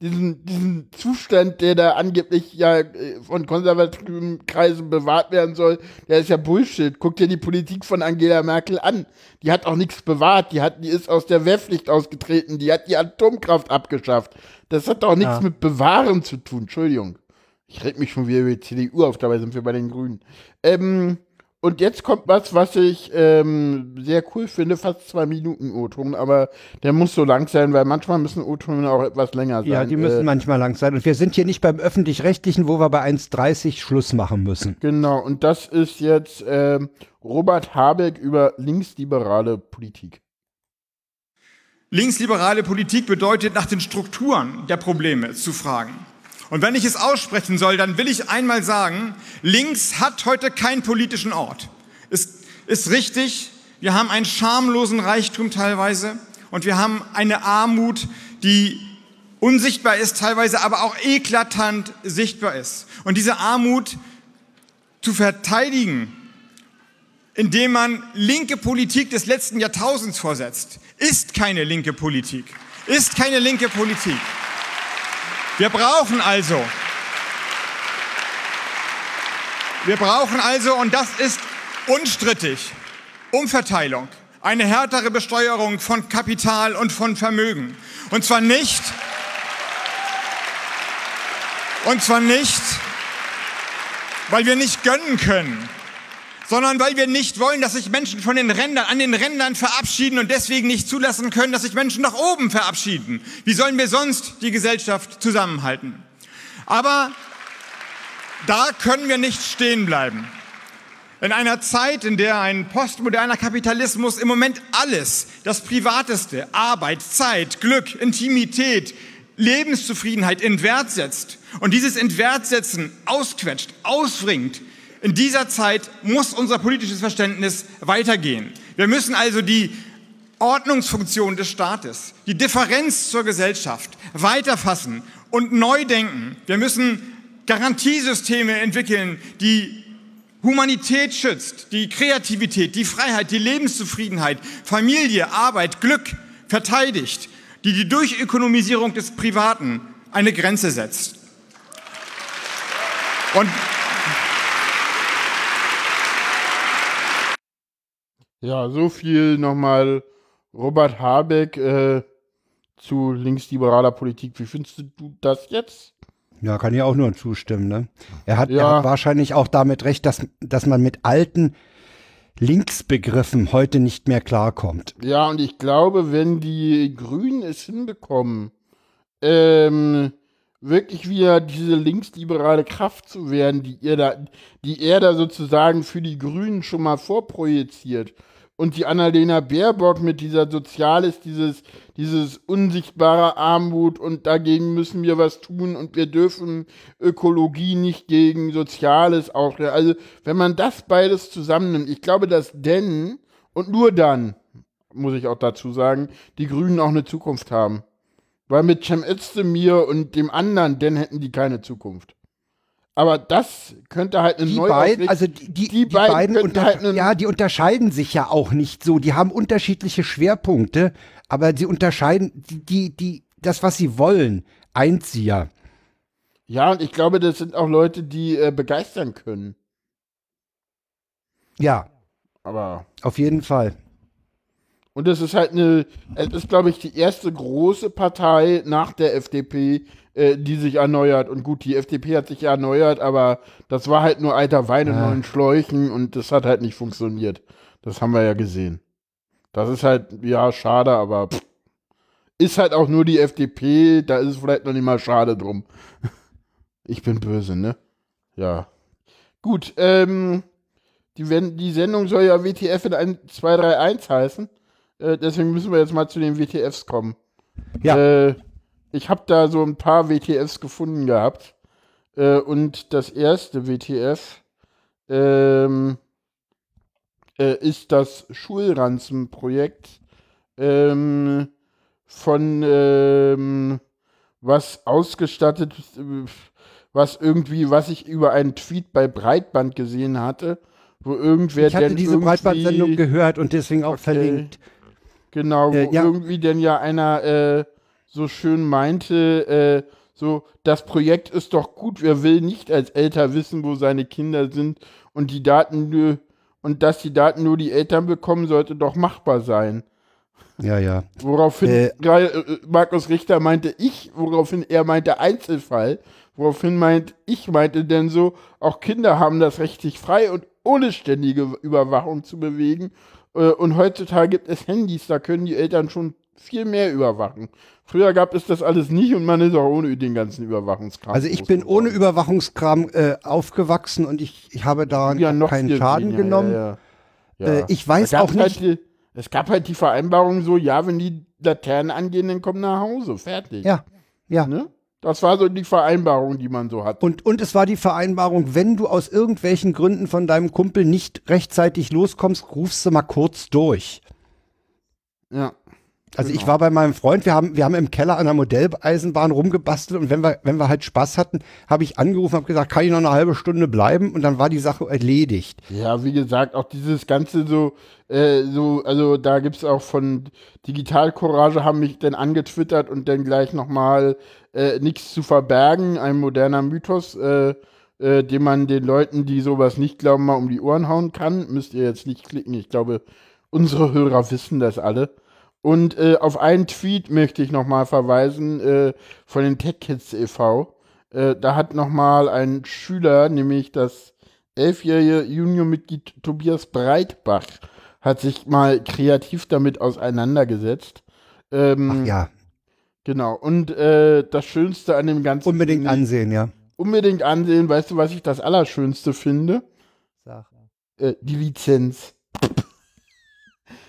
[SPEAKER 2] diesen, diesen Zustand, der da angeblich ja äh, von konservativen Kreisen bewahrt werden soll, der ist ja Bullshit. Guck dir die Politik von Angela Merkel an. Die hat auch nichts bewahrt. Die hat, die ist aus der Wehrpflicht ausgetreten. Die hat die Atomkraft abgeschafft. Das hat doch nichts
[SPEAKER 1] Ja.
[SPEAKER 2] mit Bewahren zu tun. Entschuldigung. Ich reg mich schon wieder über die CDU auf, dabei sind wir bei den Grünen. Ähm, und jetzt kommt was, was ich ähm, sehr cool finde, fast zwei Minuten O-Ton, aber der muss so lang sein, weil manchmal müssen O-Töne auch etwas länger sein.
[SPEAKER 1] Ja, die müssen
[SPEAKER 2] äh,
[SPEAKER 1] manchmal lang sein. Und wir sind hier nicht beim Öffentlich-Rechtlichen, wo wir bei 1,30 Schluss machen müssen.
[SPEAKER 2] Genau, und das ist jetzt ähm, Robert Habeck über linksliberale Politik.
[SPEAKER 4] Linksliberale Politik bedeutet, nach den Strukturen der Probleme zu fragen. Und wenn ich es aussprechen soll, dann will ich einmal sagen, links hat heute keinen politischen Ort. Ist, ist richtig, wir haben einen schamlosen Reichtum teilweise und wir haben eine Armut, die unsichtbar ist teilweise, aber auch eklatant sichtbar ist. Und diese Armut zu verteidigen, indem man linke Politik des letzten Jahrtausends vorsetzt, ist keine linke Politik. Ist keine linke Politik. Wir brauchen also, wir brauchen also, und das ist unstrittig, Umverteilung, eine härtere Besteuerung von Kapital und von Vermögen. Und zwar nicht, und zwar nicht, weil wir nicht gönnen können, sondern weil wir nicht wollen, dass sich Menschen von den Rändern, an den Rändern verabschieden und deswegen nicht zulassen können, dass sich Menschen nach oben verabschieden. Wie sollen wir sonst die Gesellschaft zusammenhalten? Aber da können wir nicht stehen bleiben. In einer Zeit, in der ein postmoderner Kapitalismus im Moment alles, das Privateste, Arbeit, Zeit, Glück, Intimität, Lebenszufriedenheit in Wert setzt und dieses Inwertsetzen ausquetscht, ausbringt, in dieser Zeit muss unser politisches Verständnis weitergehen. Wir müssen also die Ordnungsfunktion des Staates, die Differenz zur Gesellschaft weiterfassen und neu denken. Wir müssen Garantiesysteme entwickeln, die Humanität schützt, die Kreativität, die Freiheit, die Lebenszufriedenheit, Familie, Arbeit, Glück verteidigt, die die Durchökonomisierung des Privaten eine Grenze setzt. Und
[SPEAKER 2] Ja, so viel nochmal Robert Habeck äh, zu linksliberaler Politik. Wie findest du das jetzt?
[SPEAKER 1] Ja, kann ich auch nur zustimmen. Ne? Er, hat, er
[SPEAKER 2] Ja.
[SPEAKER 1] hat wahrscheinlich auch damit recht, dass, dass man mit alten Linksbegriffen heute nicht mehr klarkommt.
[SPEAKER 2] Ja, und ich glaube, wenn die Grünen es hinbekommen, ähm, wirklich wieder diese linksliberale Kraft zu werden, die ihr da, die er da sozusagen für die Grünen schon mal vorprojiziert. Und die Annalena Baerbock mit dieser Soziales, dieses, dieses unsichtbare Armut und dagegen müssen wir was tun und wir dürfen Ökologie nicht gegen Soziales aufstellen. Also, wenn man das beides zusammennimmt, ich glaube, dass denn und nur dann, muss ich auch dazu sagen, die Grünen auch eine Zukunft haben. Weil mit Cem Özdemir und dem anderen, denn hätten die keine Zukunft. Aber das könnte halt eine
[SPEAKER 1] Die
[SPEAKER 2] neue
[SPEAKER 1] beiden, also die, die, die, beiden,
[SPEAKER 2] könnten
[SPEAKER 1] unter,
[SPEAKER 2] halt
[SPEAKER 1] ja, die unterscheiden sich ja auch nicht so. Die haben unterschiedliche Schwerpunkte, aber sie unterscheiden die, die, die das, was sie wollen, eint sie ja.
[SPEAKER 2] ja, und ich glaube, das sind auch Leute, die äh, begeistern können.
[SPEAKER 1] Ja,
[SPEAKER 2] Aber.
[SPEAKER 1] auf jeden Fall.
[SPEAKER 2] Und es ist halt eine, es ist, glaube ich, die erste große Partei nach der FDP, äh, die sich erneuert. Und gut, die FDP hat sich ja erneuert, aber das war halt nur alter Wein in neuen Schläuchen und das hat halt nicht funktioniert. Das haben wir ja gesehen. Das ist halt, ja, schade, aber pff, ist halt auch nur die FDP, da ist es vielleicht noch nicht mal schade drum. Ich bin böse, ne? Ja. Gut, ähm, die, die Sendung soll ja WTF in 1, 2, 3, 1 heißen. Äh, deswegen müssen wir jetzt mal zu den WTFs kommen.
[SPEAKER 1] Ja.
[SPEAKER 2] Äh, ich habe da so ein paar WTFs gefunden gehabt. Äh, und das erste WTF ähm, äh, ist das Schulranzenprojekt ähm, von ähm, was ausgestattet, was irgendwie, was ich über einen Tweet bei Breitband gesehen hatte, wo irgendwer
[SPEAKER 1] Ich hatte diese Breitbandsendung gehört und deswegen auch
[SPEAKER 2] Okay.
[SPEAKER 1] verlinkt.
[SPEAKER 2] Genau, wo
[SPEAKER 1] Äh, ja.
[SPEAKER 2] irgendwie denn ja einer äh, so schön meinte, äh, so, das Projekt ist doch gut, wer will nicht als Eltern wissen, wo seine Kinder sind und die Daten nur, und dass die Daten nur die Eltern bekommen, sollte doch machbar sein.
[SPEAKER 1] Ja, ja.
[SPEAKER 2] Woraufhin
[SPEAKER 1] Äh,
[SPEAKER 2] äh, Markus Richter meinte ich, woraufhin er meinte Einzelfall, woraufhin meint ich meinte denn so, auch Kinder haben das Recht, sich frei und ohne ständige Überwachung zu bewegen. Äh, Und heutzutage gibt es Handys, da können die Eltern schon viel mehr überwachen. Früher gab es das alles nicht und man ist auch ohne den ganzen Überwachungskram.
[SPEAKER 1] Also ich bin ohne. Überwachungskram äh, aufgewachsen und ich, ich habe daran
[SPEAKER 2] ja, noch
[SPEAKER 1] keinen Schaden
[SPEAKER 2] weniger,
[SPEAKER 1] genommen.
[SPEAKER 2] Ja, ja.
[SPEAKER 1] Äh, ich weiß auch nicht-
[SPEAKER 2] Halt die, es gab halt die Vereinbarung so, ja, wenn die Laternen angehen, dann komm nach Hause, fertig.
[SPEAKER 1] Ja, ja.
[SPEAKER 2] Ne? Das war so die Vereinbarung, die man so hat.
[SPEAKER 1] Und, und es war die Vereinbarung, wenn du aus irgendwelchen Gründen von deinem Kumpel nicht rechtzeitig loskommst, rufst du mal kurz durch.
[SPEAKER 2] Ja.
[SPEAKER 1] Also ich
[SPEAKER 2] Genau.
[SPEAKER 1] war bei meinem Freund, wir haben, wir haben im Keller an der Modelleisenbahn rumgebastelt und wenn wir, wenn wir halt Spaß hatten, habe ich angerufen, habe gesagt, kann ich noch eine halbe Stunde bleiben und dann war die Sache erledigt.
[SPEAKER 2] Ja, wie gesagt, auch dieses ganze so, äh, so, also da gibt's auch von Digital Courage haben mich dann angetwittert und dann gleich nochmal äh, nichts zu verbergen, ein moderner Mythos, äh, äh, den man den Leuten, die sowas nicht glauben, mal um die Ohren hauen kann. Müsst ihr jetzt nicht klicken, ich glaube, unsere Hörer wissen das alle. Und äh, auf einen Tweet möchte ich nochmal verweisen äh, von den Tech Kids e.V. Äh, da hat nochmal ein Schüler, nämlich das elfjährige Juniormitglied Tobias Breitbach, hat sich mal kreativ damit auseinandergesetzt. Ähm,
[SPEAKER 1] Ach ja,
[SPEAKER 2] Genau. Und äh, das Schönste an dem ganzen
[SPEAKER 1] unbedingt
[SPEAKER 2] Ding-
[SPEAKER 1] ansehen, ja.
[SPEAKER 2] unbedingt ansehen. Weißt du, was ich das Allerschönste finde? Äh, die Lizenz.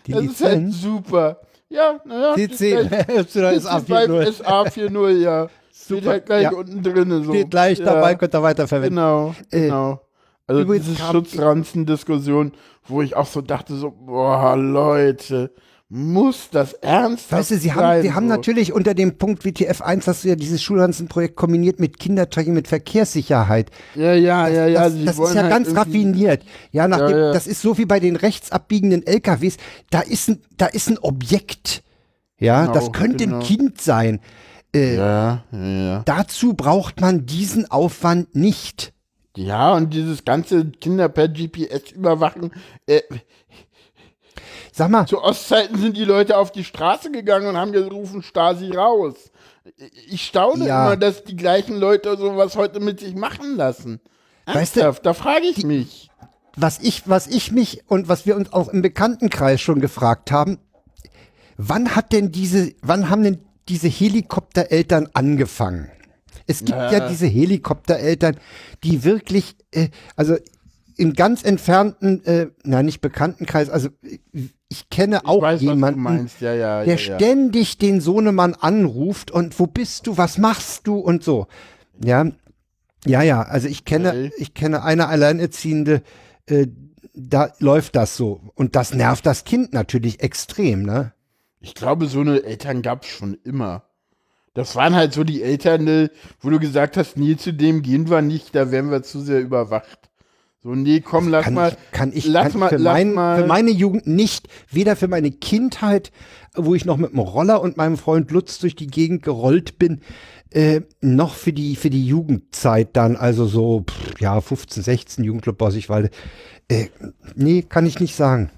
[SPEAKER 1] Die
[SPEAKER 2] das ist halt
[SPEAKER 1] Lizenz.
[SPEAKER 2] super. Ja, naja.
[SPEAKER 1] Die 10 ist
[SPEAKER 2] A40. SA40, ja. Steht
[SPEAKER 1] Super,
[SPEAKER 2] halt gleich
[SPEAKER 1] ja.
[SPEAKER 2] unten drin. So.
[SPEAKER 1] Steht gleich
[SPEAKER 2] ja,
[SPEAKER 1] dabei, könnt ihr weiterverwenden.
[SPEAKER 2] Genau,
[SPEAKER 1] Äh,
[SPEAKER 2] genau. Also diese Schutzranzen-Diskussion, wo ich auch so dachte, so, boah, Leute, muss das ernsthaft
[SPEAKER 1] Weißt du, sie haben,
[SPEAKER 2] sein,
[SPEAKER 1] sie haben
[SPEAKER 2] so?
[SPEAKER 1] natürlich unter dem Punkt WTF 1 hast du ja dieses Schulranzenprojekt kombiniert mit Kindertracking, mit Verkehrssicherheit.
[SPEAKER 2] Ja, ja, ja, ja.
[SPEAKER 1] das das ist ja
[SPEAKER 2] halt
[SPEAKER 1] ganz raffiniert. Ja, nach
[SPEAKER 2] Ja, ja.
[SPEAKER 1] das ist so wie bei den rechtsabbiegenden LKWs. Da ist ein, da ist ein Objekt. Ja,
[SPEAKER 2] Genau,
[SPEAKER 1] das könnte
[SPEAKER 2] genau.
[SPEAKER 1] ein Kind sein. Äh,
[SPEAKER 2] Ja, ja, ja.
[SPEAKER 1] Dazu braucht man diesen Aufwand nicht.
[SPEAKER 2] Ja, und dieses ganze Kinder per GPS überwachen. Äh,
[SPEAKER 1] Sag mal,
[SPEAKER 2] zu Ostzeiten sind die Leute auf die Straße gegangen und haben gerufen, Stasi raus. Ich staune
[SPEAKER 1] Ja.
[SPEAKER 2] immer, dass die gleichen Leute sowas heute mit sich machen lassen.
[SPEAKER 1] Weißt du,
[SPEAKER 2] da frage ich mich.
[SPEAKER 1] was ich, was ich mich und was wir uns auch im Bekanntenkreis schon gefragt haben, wann hat denn diese, wann haben denn diese Helikoptereltern angefangen? Es gibt ja,
[SPEAKER 2] Ja.
[SPEAKER 1] diese Helikoptereltern, die wirklich, äh, also im ganz entfernten, äh, na nicht Bekanntenkreis, also ich kenne auch
[SPEAKER 2] ich weiß,
[SPEAKER 1] jemanden.
[SPEAKER 2] Ja, ja,
[SPEAKER 1] der
[SPEAKER 2] ja,
[SPEAKER 1] ständig den Sohnemann anruft und wo bist du, was machst du und so. Ja, ja, ja, also ich kenne,
[SPEAKER 2] Okay.
[SPEAKER 1] ich kenne eine Alleinerziehende, äh, da läuft das so. Und das nervt das Kind natürlich extrem, ne?
[SPEAKER 2] Ich glaube, so eine Eltern gab es schon immer. Das waren halt so die Eltern, ne, wo du gesagt hast, nee, zu dem gehen wir nicht, da werden wir zu sehr überwacht. So, nee, komm, lass
[SPEAKER 1] Kann
[SPEAKER 2] mal.
[SPEAKER 1] kann ich
[SPEAKER 2] lass
[SPEAKER 1] kann
[SPEAKER 2] mal,
[SPEAKER 1] für,
[SPEAKER 2] lass
[SPEAKER 1] mein,
[SPEAKER 2] mal.
[SPEAKER 1] für meine Jugend nicht, weder für meine Kindheit, wo ich noch mit dem Roller und meinem Freund Lutz durch die Gegend gerollt bin, Äh, noch für die, für die Jugendzeit dann, also so, pff, ja, 15, 16 Jugendclub Bossigwalde. Äh, nee, kann ich nicht sagen.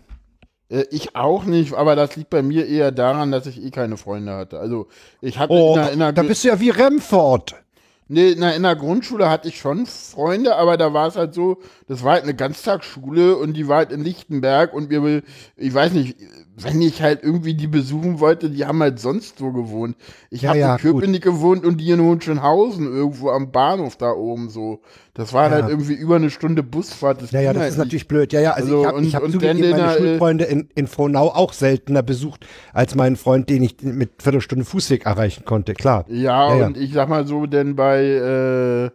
[SPEAKER 2] Äh, ich auch nicht, aber das liegt bei mir eher daran, dass ich eh keine Freunde hatte. Also ich hatte
[SPEAKER 1] Oh,
[SPEAKER 2] in der, in der,
[SPEAKER 1] da bist du ja wie Remford.
[SPEAKER 2] Nee, der, in der Grundschule hatte ich schon Freunde, aber da war es halt so, das war halt eine Ganztagsschule und die war halt in Lichtenberg und wir, ich weiß nicht, wenn ich halt irgendwie die besuchen wollte, die haben halt sonst wo gewohnt. Ich
[SPEAKER 1] Ja,
[SPEAKER 2] habe
[SPEAKER 1] ja,
[SPEAKER 2] in Köpenick gewohnt und die in Hohenschönhausen irgendwo am Bahnhof da oben so. Das war
[SPEAKER 1] Ja.
[SPEAKER 2] halt irgendwie über eine Stunde Busfahrt. Das
[SPEAKER 1] Ja, ja, das
[SPEAKER 2] halt
[SPEAKER 1] ist
[SPEAKER 2] nicht.
[SPEAKER 1] natürlich blöd. Ja, ja, also,
[SPEAKER 2] Also,
[SPEAKER 1] ich habe hab zugegeben meine
[SPEAKER 2] der, äh,
[SPEAKER 1] Schulfreunde in, in Frohnau auch seltener besucht, als meinen Freund, den ich mit Viertelstunde Fußweg erreichen konnte, klar.
[SPEAKER 2] Ja,
[SPEAKER 1] Ja, ja.
[SPEAKER 2] und ich sag mal so, denn bei, äh,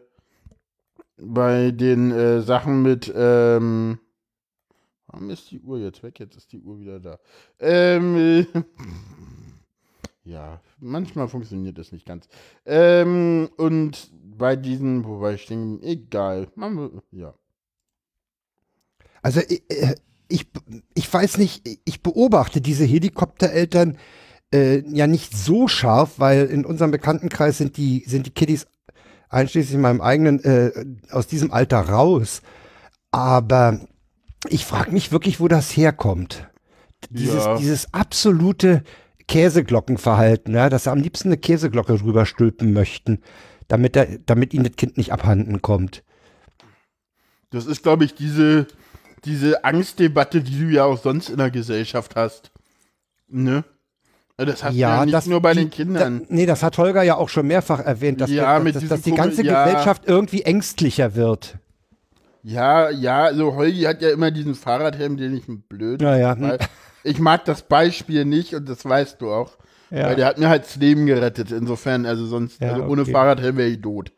[SPEAKER 2] bei den äh, Sachen mit, ähm, warum ist die Uhr jetzt weg? Jetzt ist die Uhr wieder da. Ähm, äh, ja, manchmal funktioniert das nicht ganz. Ähm, und bei diesen, wobei ich denke, egal, wir, ja.
[SPEAKER 1] Also ich, äh, ich, ich weiß nicht, ich beobachte diese Helikoptereltern äh, ja nicht so scharf, weil in unserem Bekanntenkreis sind die, sind die Kiddies einschließlich meinem eigenen äh, aus diesem Alter raus. Aber ich frage mich wirklich, wo das herkommt. Dieses,
[SPEAKER 2] Ja.
[SPEAKER 1] dieses absolute Käseglockenverhalten, ja, dass sie am liebsten eine Käseglocke drüber stülpen möchten, damit, der, damit ihnen das Kind nicht abhanden kommt.
[SPEAKER 2] Das ist, glaube ich, diese, diese Angstdebatte, die du ja auch sonst in der Gesellschaft hast. Ne? Das hast du ja nicht nur bei
[SPEAKER 1] die-
[SPEAKER 2] den Kindern.
[SPEAKER 1] Da, nee, das hat Holger ja auch schon mehrfach erwähnt, dass,
[SPEAKER 2] Ja, mit
[SPEAKER 1] dass, dass die ganze
[SPEAKER 2] ja.
[SPEAKER 1] Gesellschaft irgendwie ängstlicher wird.
[SPEAKER 2] Ja, ja, also Holgi hat ja immer diesen Fahrradhelm, den ich blöd.
[SPEAKER 1] Ja, ja.
[SPEAKER 2] weil Ich mag das Beispiel nicht und das weißt du auch.
[SPEAKER 1] Ja.
[SPEAKER 2] Weil der hat mir halt das Leben gerettet. Insofern, also sonst,
[SPEAKER 1] Ja,
[SPEAKER 2] also ohne
[SPEAKER 1] okay.
[SPEAKER 2] Fahrradhelm wäre ich tot.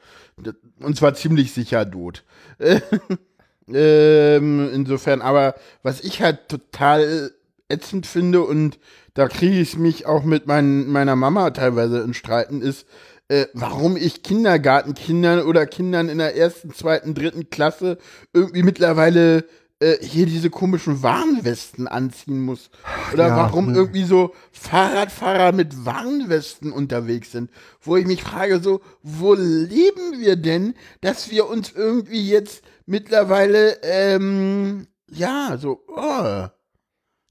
[SPEAKER 2] Und zwar ziemlich sicher tot. ähm, insofern, aber was ich halt total ätzend finde und da kriege ich mich auch mit mein, meiner Mama teilweise in Streiten, ist, äh, warum ich Kindergartenkindern oder Kindern in der ersten, zweiten, dritten Klasse irgendwie mittlerweile äh, hier diese komischen Warnwesten anziehen muss. Oder
[SPEAKER 1] Ja,
[SPEAKER 2] warum
[SPEAKER 1] hm.
[SPEAKER 2] irgendwie so Fahrradfahrer mit Warnwesten unterwegs sind. Wo ich mich frage, so, wo leben wir denn, dass wir uns irgendwie jetzt mittlerweile, ähm, ja, so, oh.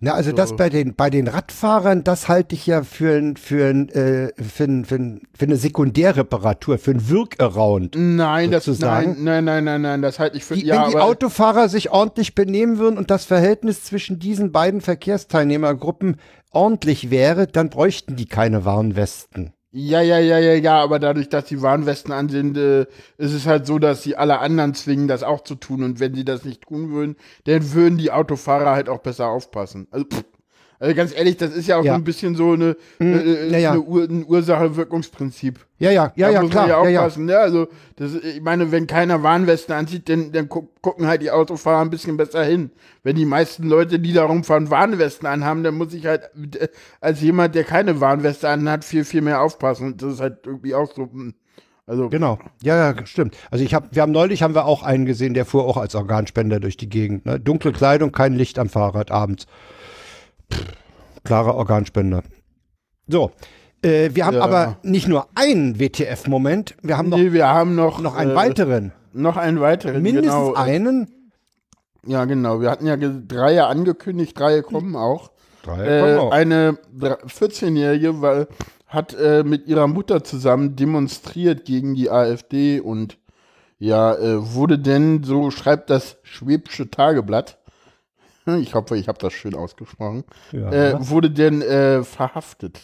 [SPEAKER 1] Na, also das bei den, bei den Radfahrern, das halte ich ja für, ein, für, ein, äh, für, ein, für, ein, für eine Sekundärreparatur, für ein Wirkaround.
[SPEAKER 2] Nein, das,
[SPEAKER 1] Sozusagen.
[SPEAKER 2] nein, nein, nein, nein, nein, das halte ich für,
[SPEAKER 1] Die,
[SPEAKER 2] ja,
[SPEAKER 1] wenn die Autofahrer sich ordentlich benehmen würden und das Verhältnis zwischen diesen beiden Verkehrsteilnehmergruppen ordentlich wäre, dann bräuchten die keine Warnwesten.
[SPEAKER 2] Ja, ja, ja, ja, ja, aber dadurch, dass die Warnwesten an sind, äh, ist es halt so, dass sie alle anderen zwingen, das auch zu tun. Und wenn sie das nicht tun würden, dann würden die Autofahrer halt auch besser aufpassen. Also, pff, also ganz ehrlich, das ist ja auch
[SPEAKER 1] Ja.
[SPEAKER 2] so ein bisschen so eine, äh,
[SPEAKER 1] ja, ja.
[SPEAKER 2] eine Ur ein Ursache-Wirkungsprinzip.
[SPEAKER 1] Ja, ja, ja,
[SPEAKER 2] da
[SPEAKER 1] ja,
[SPEAKER 2] muss
[SPEAKER 1] klar.
[SPEAKER 2] man ja aufpassen. Ja, also, das, ich meine, wenn keiner Warnwesten anzieht, dann, dann gu gucken halt die Autofahrer ein bisschen besser hin. Wenn die meisten Leute, die da rumfahren, Warnwesten anhaben, dann muss ich halt äh, als jemand, der keine Warnweste anhat, viel, viel mehr aufpassen. Das ist halt irgendwie auch so. hm, Also,
[SPEAKER 1] Genau, ja, ja, stimmt. Also ich habe, wir haben neulich haben wir auch einen gesehen, der fuhr auch als Organspender durch die Gegend. Ne? Dunkle Kleidung, kein Licht am Fahrrad abends. Klarer Organspender. So, äh, wir haben
[SPEAKER 2] Ja.
[SPEAKER 1] aber nicht nur einen WTF-Moment, wir haben noch,
[SPEAKER 2] nee, wir haben noch,
[SPEAKER 1] noch einen
[SPEAKER 2] äh,
[SPEAKER 1] weiteren.
[SPEAKER 2] Noch einen weiteren.
[SPEAKER 1] Mindestens
[SPEAKER 2] genau.
[SPEAKER 1] einen.
[SPEAKER 2] Ja, genau. Wir hatten ja drei angekündigt, drei kommen auch.
[SPEAKER 1] Drei
[SPEAKER 2] Äh,
[SPEAKER 1] kommen auch.
[SPEAKER 2] eine dr- 14-Jährige war, hat äh, mit ihrer Mutter zusammen demonstriert gegen die AfD und ja, äh, wurde denn, so schreibt das Schwäbische Tageblatt, ich hoffe, ich habe das schön ausgesprochen,
[SPEAKER 1] Ja.
[SPEAKER 2] äh, wurde denn äh, verhaftet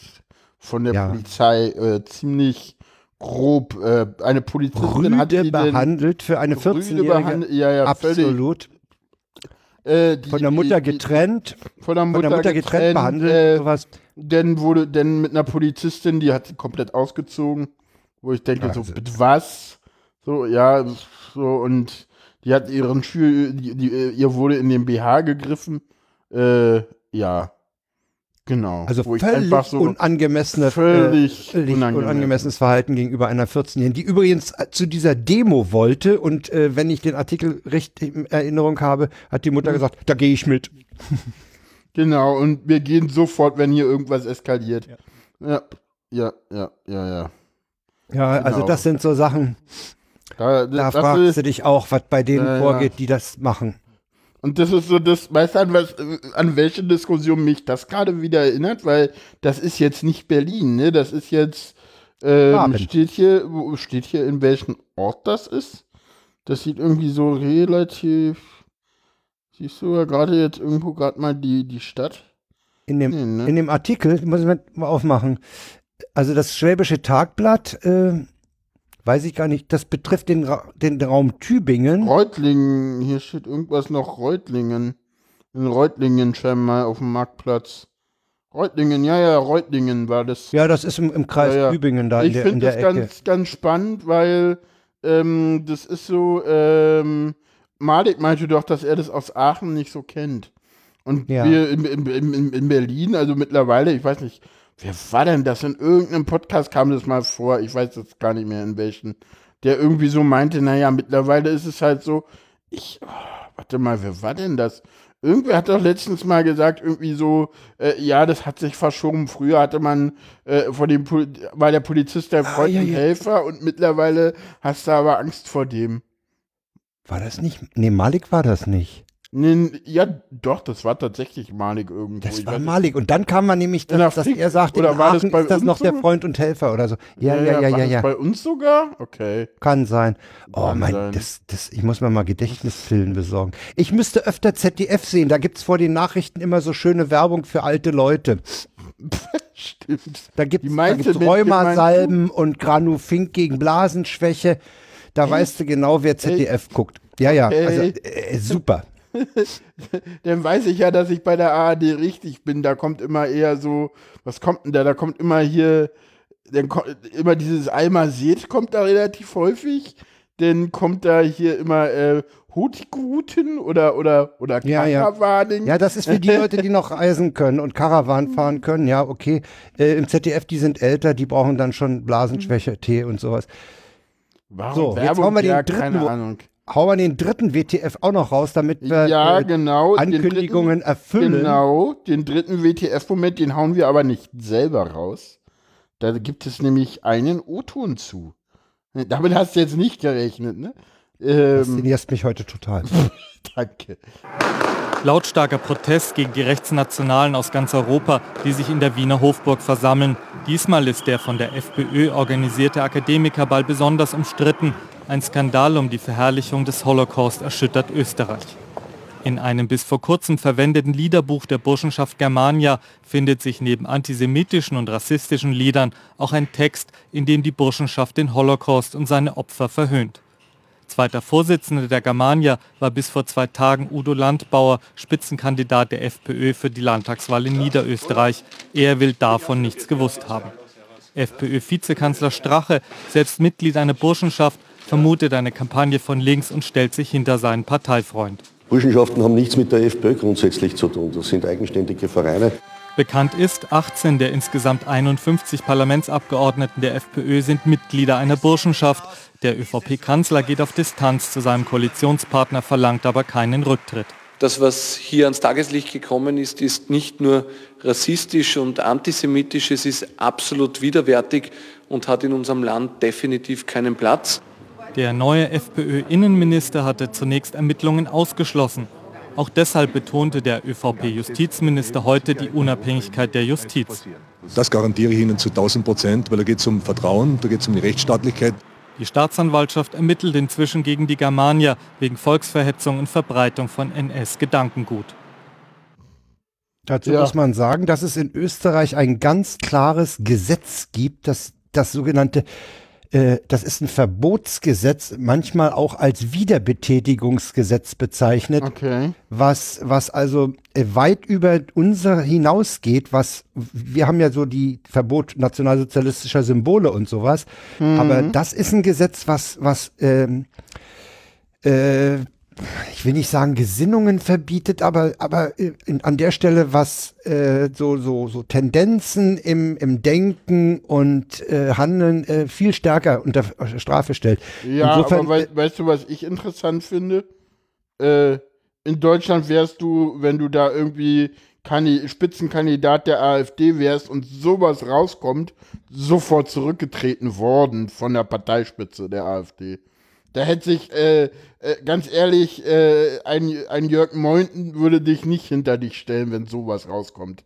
[SPEAKER 2] von der
[SPEAKER 1] Ja.
[SPEAKER 2] Polizei, äh, ziemlich grob. Äh, eine Polizistin hat
[SPEAKER 1] Rüde
[SPEAKER 2] denn
[SPEAKER 1] behandelt für eine
[SPEAKER 2] Rüde
[SPEAKER 1] 14-Jährige.
[SPEAKER 2] behandelt, ja, ja.
[SPEAKER 1] Absolut.
[SPEAKER 2] Äh, die,
[SPEAKER 1] Von der Mutter
[SPEAKER 2] die, die,
[SPEAKER 1] getrennt.
[SPEAKER 2] von der
[SPEAKER 1] Von
[SPEAKER 2] Mutter,
[SPEAKER 1] der Mutter getrennt, behandelt.
[SPEAKER 2] Äh,
[SPEAKER 1] sowas.
[SPEAKER 2] dann wurde dann mit einer Polizistin, die hat sie komplett ausgezogen, wo ich denke, so,
[SPEAKER 1] Also-
[SPEAKER 2] bitte was? So, ja, so, und die hat ihren Schül, die, die, äh, ihr wurde in den BH gegriffen. Äh, ja. Genau.
[SPEAKER 1] Also völlig
[SPEAKER 2] einfach so
[SPEAKER 1] unangemessene,
[SPEAKER 2] völlig
[SPEAKER 1] äh, völlig
[SPEAKER 2] unangemessen.
[SPEAKER 1] unangemessenes Verhalten gegenüber einer 14-Jährigen, die übrigens äh, zu dieser Demo wollte und äh, wenn ich den Artikel richtig in Erinnerung habe, hat die. Mutter gesagt, da gehe ich mit.
[SPEAKER 2] Genau, und wir gehen sofort, wenn hier irgendwas eskaliert. Ja, ja, ja, ja, ja.
[SPEAKER 1] Ja, also
[SPEAKER 2] Genau.
[SPEAKER 1] das sind so Sachen,
[SPEAKER 2] Da,
[SPEAKER 1] da fragst
[SPEAKER 2] ist,
[SPEAKER 1] du dich auch, was bei denen
[SPEAKER 2] ja.
[SPEAKER 1] vorgeht, die das machen.
[SPEAKER 2] Und das ist so das, weißt du, an, was, an welche Diskussion mich das gerade wieder erinnert, weil das ist jetzt nicht Berlin, ne? Das ist jetzt, ähm, steht hier, wo steht hier, in welchem Ort das ist? Das sieht irgendwie so relativ, siehst du ja gerade jetzt irgendwo gerade mal die, die Stadt?
[SPEAKER 1] In dem,
[SPEAKER 2] Nee, ne?
[SPEAKER 1] in dem Artikel, muss ich mal aufmachen, also das Schwäbische Tagblatt, äh, weiß ich gar nicht, das betrifft den, Ra den Raum Tübingen.
[SPEAKER 2] Reutlingen, hier steht irgendwas noch Reutlingen. In Reutlingen scheinbar auf dem Marktplatz. Reutlingen, ja, ja, Reutlingen war das.
[SPEAKER 1] Ja, das ist im, im Kreis
[SPEAKER 2] Ja, ja.
[SPEAKER 1] Tübingen da in
[SPEAKER 2] ich
[SPEAKER 1] der, in
[SPEAKER 2] finde das
[SPEAKER 1] Ecke.
[SPEAKER 2] ganz, ganz spannend, weil ähm, das ist so, ähm, Malik meinte doch, dass er das aus Aachen nicht so kennt. Und
[SPEAKER 1] Ja.
[SPEAKER 2] wir in, in, in, in Berlin, also mittlerweile, ich weiß nicht, wer war denn das? In irgendeinem Podcast kam das mal vor, ich weiß jetzt gar nicht mehr in welchen, der irgendwie so meinte, naja, mittlerweile ist es halt so, ich, oh, warte mal, wer war denn das? Irgendwer hat doch letztens mal gesagt, irgendwie so, äh, ja, das hat sich verschoben. Früher hatte man äh, vor dem Pol war der Polizist der Freund
[SPEAKER 1] ja,
[SPEAKER 2] und
[SPEAKER 1] ja.
[SPEAKER 2] Helfer und mittlerweile hast du aber Angst vor dem.
[SPEAKER 1] War das nicht? Nee, Malik war das nicht.
[SPEAKER 2] Nee, ja, doch, das war tatsächlich malig irgendwo.
[SPEAKER 1] Das
[SPEAKER 2] Ich
[SPEAKER 1] war. Malik. Und dann kam man nämlich,
[SPEAKER 2] der
[SPEAKER 1] dass, dass er sagte,
[SPEAKER 2] oder
[SPEAKER 1] in
[SPEAKER 2] war das
[SPEAKER 1] Aachen
[SPEAKER 2] bei
[SPEAKER 1] ist das noch der
[SPEAKER 2] so?
[SPEAKER 1] Freund und Helfer oder so. Ja, ja, ja,
[SPEAKER 2] war
[SPEAKER 1] ja,
[SPEAKER 2] das
[SPEAKER 1] ja.
[SPEAKER 2] Bei uns sogar? Okay.
[SPEAKER 1] Kann sein. Oh
[SPEAKER 2] Kann
[SPEAKER 1] mein,
[SPEAKER 2] sein.
[SPEAKER 1] das, das, ich muss mir mal Gedächtnisfilm besorgen. Ich müsste öfter ZDF sehen. Da gibt's vor den Nachrichten immer so schöne Werbung für alte Leute.
[SPEAKER 2] Stimmt.
[SPEAKER 1] Da
[SPEAKER 2] du mit-
[SPEAKER 1] Rheumasalben und Granufink gegen Blasenschwäche. Da weißt du genau, wer ZDF guckt. Ja, ja, also äh, super.
[SPEAKER 2] Dann weiß ich ja, dass ich bei der ARD richtig bin. Da kommt immer eher so, was kommt denn da? Da kommt immer hier, dann ko- immer dieses Alma Seht kommt da relativ häufig. Dann kommt da hier immer äh, Hutigruten oder oder oder
[SPEAKER 1] Ja, ja. Ja, das ist für die Leute, die noch reisen können und Karawan fahren können. Ja, okay. Äh, Im ZDF, die sind älter, die brauchen dann schon Blasenschwäche, Tee und sowas.
[SPEAKER 2] Warum
[SPEAKER 1] So, jetzt
[SPEAKER 2] Werbung?
[SPEAKER 1] hauen wir den
[SPEAKER 2] ja,
[SPEAKER 1] dritten
[SPEAKER 2] keine Ahnung.
[SPEAKER 1] Hauen wir den dritten WTF auch noch raus, damit wir
[SPEAKER 2] Ja,
[SPEAKER 1] äh,
[SPEAKER 2] genau.
[SPEAKER 1] Ankündigungen
[SPEAKER 2] dritten,
[SPEAKER 1] erfüllen.
[SPEAKER 2] Genau, den dritten WTF-Moment, den hauen wir aber nicht selber raus. Da gibt es nämlich einen O-Ton zu. Damit hast du jetzt nicht gerechnet, ne?
[SPEAKER 1] Das
[SPEAKER 2] Ähm,
[SPEAKER 1] faszinierst mich heute total.
[SPEAKER 2] danke.
[SPEAKER 5] Lautstarker Protest gegen die Rechtsnationalen aus ganz Europa, die sich in der Wiener Hofburg versammeln. Diesmal ist der von der FPÖ organisierte Akademikerball besonders umstritten. Ein Skandal um die Verherrlichung des Holocaust erschüttert Österreich. In einem bis vor kurzem verwendeten Liederbuch der Burschenschaft Germania findet sich neben antisemitischen und rassistischen Liedern auch ein Text, in dem die Burschenschaft den Holocaust und seine Opfer verhöhnt. Zweiter Vorsitzender der Germania war bis vor zwei Tagen Udo Landbauer, Spitzenkandidat der FPÖ für die Landtagswahl in Niederösterreich. Er will davon nichts gewusst haben. FPÖ-Vizekanzler Strache, selbst Mitglied einer Burschenschaft, vermutet eine Kampagne von links und stellt sich hinter seinen Parteifreund.
[SPEAKER 6] Burschenschaften haben nichts mit der FPÖ grundsätzlich zu tun. Das sind eigenständige Vereine.
[SPEAKER 5] Bekannt ist, 18 der insgesamt 51 Parlamentsabgeordneten der FPÖ sind Mitglieder einer Burschenschaft. Der ÖVP-Kanzler geht auf Distanz zu seinem Koalitionspartner, verlangt aber keinen Rücktritt.
[SPEAKER 7] Das, was hier ans Tageslicht gekommen ist, ist nicht nur rassistisch und antisemitisch, es ist absolut widerwärtig und hat in unserem Land definitiv keinen Platz.
[SPEAKER 5] Der neue FPÖ-Innenminister hatte zunächst Ermittlungen ausgeschlossen. Auch deshalb betonte der ÖVP-Justizminister heute die Unabhängigkeit der Justiz.
[SPEAKER 8] Das garantiere ich Ihnen zu 1000 Prozent, weil da geht es um Vertrauen, da geht es um die Rechtsstaatlichkeit.
[SPEAKER 5] Die Staatsanwaltschaft ermittelt inzwischen gegen die Germania wegen Volksverhetzung und Verbreitung von NS-Gedankengut.
[SPEAKER 1] Dazu
[SPEAKER 2] Ja.
[SPEAKER 1] muss man sagen, dass es in Österreich ein ganz klares Gesetz gibt, das das sogenannte, äh, das ist ein Verbotsgesetz, manchmal auch als Wiederbetätigungsgesetz bezeichnet,
[SPEAKER 2] Okay.
[SPEAKER 1] was, was also äh, weit über unser hinausgeht, was wir haben ja so die Verbot nationalsozialistischer Symbole und sowas, aber das ist ein Gesetz, was, was ähm, äh, ich will nicht sagen Gesinnungen verbietet, aber, aber äh, in, an der Stelle, was äh, so, so, so Tendenzen im, im Denken und äh, Handeln äh, viel stärker unter Strafe stellt.
[SPEAKER 2] Ja,
[SPEAKER 1] Insofern,
[SPEAKER 2] aber wei weißt du, was ich interessant finde? Äh, in Deutschland wärst du, wenn du da irgendwie Kandi Spitzenkandidat der AfD wärst und sowas rauskommt, sofort zurückgetreten worden von der Parteispitze der AfD. Da hätte sich, äh, äh, ganz ehrlich, äh, ein, ein Jörg Meuthen würde dich nicht hinter dich stellen, wenn sowas rauskommt.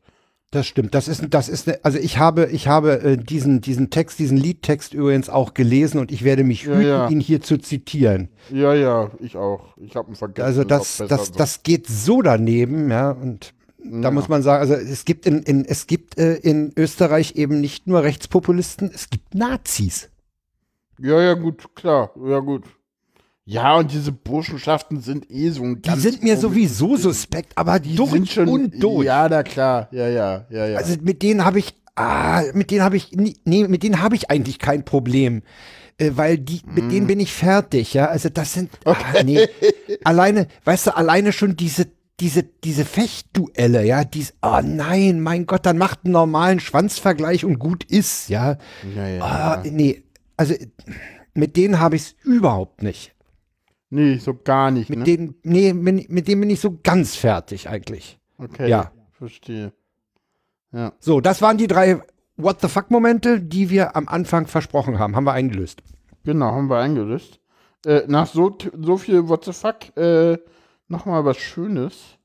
[SPEAKER 1] Das stimmt. Das ist, das ist, ne, also ich habe, ich habe äh, diesen, diesen Text, diesen Liedtext übrigens auch gelesen und ich werde mich hüten,
[SPEAKER 2] ja.
[SPEAKER 1] ihn hier zu zitieren.
[SPEAKER 2] Ja, ja, ich auch. Ich habe ihn vergessen.
[SPEAKER 1] Also das, das,
[SPEAKER 2] so.
[SPEAKER 1] das geht so daneben, ja, und da
[SPEAKER 2] Ja.
[SPEAKER 1] muss man sagen, also es gibt in, in es gibt äh, in Österreich eben nicht nur Rechtspopulisten, es gibt Nazis.
[SPEAKER 2] Ja, ja, gut, klar. Ja, gut. Ja, und diese Burschenschaften sind eh so ein
[SPEAKER 1] Die
[SPEAKER 2] ganz
[SPEAKER 1] sind mir sowieso suspekt, aber
[SPEAKER 2] Die
[SPEAKER 1] durch
[SPEAKER 2] sind schon,
[SPEAKER 1] und durch.
[SPEAKER 2] Ja, da klar. Ja, ja, ja, ja.
[SPEAKER 1] Also mit denen habe ich, ah, mit denen habe ich, nee, mit denen habe ich eigentlich kein Problem. Äh, weil die, mit
[SPEAKER 2] Mhm.
[SPEAKER 1] denen bin ich fertig, ja. Also das sind, ah, nee. alleine, weißt du, alleine schon diese, diese, diese Fechtduelle, ja, dies, oh nein, mein Gott, dann macht einen normalen Schwanzvergleich und gut ist, ja.
[SPEAKER 2] ja, ja.
[SPEAKER 1] Ah, nee, also mit denen habe ich es überhaupt nicht.
[SPEAKER 2] Nee, so gar nicht,
[SPEAKER 1] Mit
[SPEAKER 2] ne?
[SPEAKER 1] denen, nee, mit, denen bin ich so ganz fertig eigentlich.
[SPEAKER 2] okay,
[SPEAKER 1] ja.
[SPEAKER 2] verstehe. Ja.
[SPEAKER 1] So, das waren die drei What the fuck Momente, die wir am Anfang versprochen haben. Haben wir eingelöst.
[SPEAKER 2] Genau, haben wir eingelöst. Äh, nach so, so viel What the fuck, äh, nochmal was Schönes.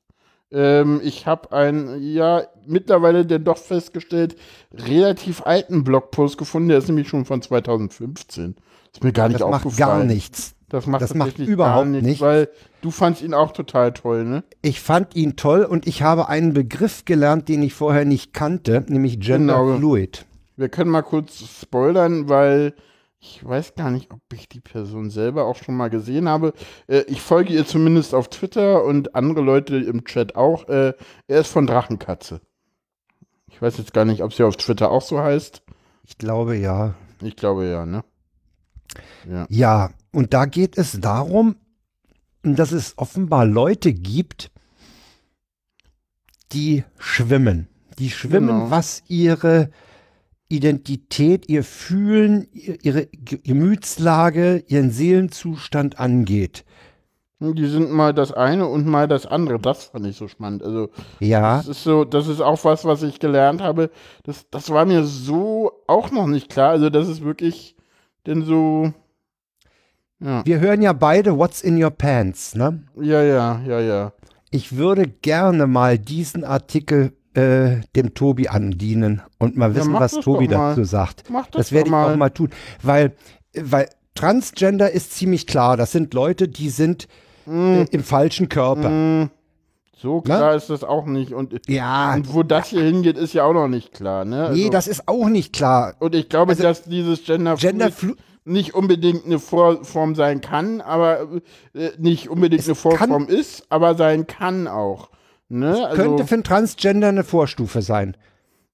[SPEAKER 2] Ähm, ich habe einen, ja, mittlerweile denn doch festgestellt, relativ alten Blogpost gefunden, der ist nämlich schon von 2015. Ist mir gar nicht
[SPEAKER 1] Das macht
[SPEAKER 2] aufgefallen.
[SPEAKER 1] gar nichts.
[SPEAKER 2] Das macht,
[SPEAKER 1] Das macht überhaupt
[SPEAKER 2] nichts,
[SPEAKER 1] nichts.
[SPEAKER 2] Weil du fandst ihn auch total toll, ne?
[SPEAKER 1] Ich fand ihn toll und ich habe einen Begriff gelernt, den ich vorher nicht kannte, nämlich Gender
[SPEAKER 2] Genau.
[SPEAKER 1] Fluid.
[SPEAKER 2] Wir können mal kurz spoilern, weil ich weiß gar nicht, ob ich die Person selber auch schon mal gesehen habe. Äh, ich folge ihr zumindest auf Twitter und andere Leute im Chat auch. Äh, er ist von Drachenkatze. Ich weiß jetzt gar nicht, ob sie auf Twitter auch so heißt.
[SPEAKER 1] Ich glaube ja.
[SPEAKER 2] Ich glaube ja, ne? Ja.
[SPEAKER 1] Ja, und da geht es darum, dass es offenbar Leute gibt, die schwimmen. Die schwimmen,
[SPEAKER 2] Genau.
[SPEAKER 1] was ihre Identität, ihr Fühlen, ihr- ihre Ge- Gemütslage, ihren Seelenzustand angeht.
[SPEAKER 2] Die sind mal das eine und mal das andere. Das fand ich so spannend. Also,
[SPEAKER 1] Ja,
[SPEAKER 2] das ist so, das ist auch was, was ich gelernt habe. Das, das war mir so auch noch nicht klar. Also, das ist wirklich denn so. Ja.
[SPEAKER 1] wir hören ja beide What's in Your Pants, ne?
[SPEAKER 2] Ja, ja, ja, ja.
[SPEAKER 1] Ich würde gerne mal diesen Artikel äh, dem Tobi andienen und mal
[SPEAKER 2] Ja,
[SPEAKER 1] wissen,
[SPEAKER 2] mach
[SPEAKER 1] was Tobi dazu sagt.
[SPEAKER 2] Mach das
[SPEAKER 1] Das werde ich
[SPEAKER 2] mal.
[SPEAKER 1] auch mal tun, weil, weil Transgender ist ziemlich klar. Das sind Leute, die sind
[SPEAKER 2] Mm.
[SPEAKER 1] äh, im falschen Körper.
[SPEAKER 2] So klar ist das auch nicht. Und,
[SPEAKER 1] Ja,
[SPEAKER 2] und wo das hier hingeht, ist ja auch noch nicht klar. Ne?
[SPEAKER 1] nee,
[SPEAKER 2] Also-
[SPEAKER 1] das ist auch nicht klar.
[SPEAKER 2] und ich glaube,
[SPEAKER 1] also-
[SPEAKER 2] dass dieses Gender,
[SPEAKER 1] Gender
[SPEAKER 2] Fluid nicht unbedingt eine Vorform sein kann, aber äh, nicht unbedingt
[SPEAKER 1] Es
[SPEAKER 2] eine Vorform ist, aber sein kann auch. Ne? Also,
[SPEAKER 1] Könnte für einen Transgender eine Vorstufe sein.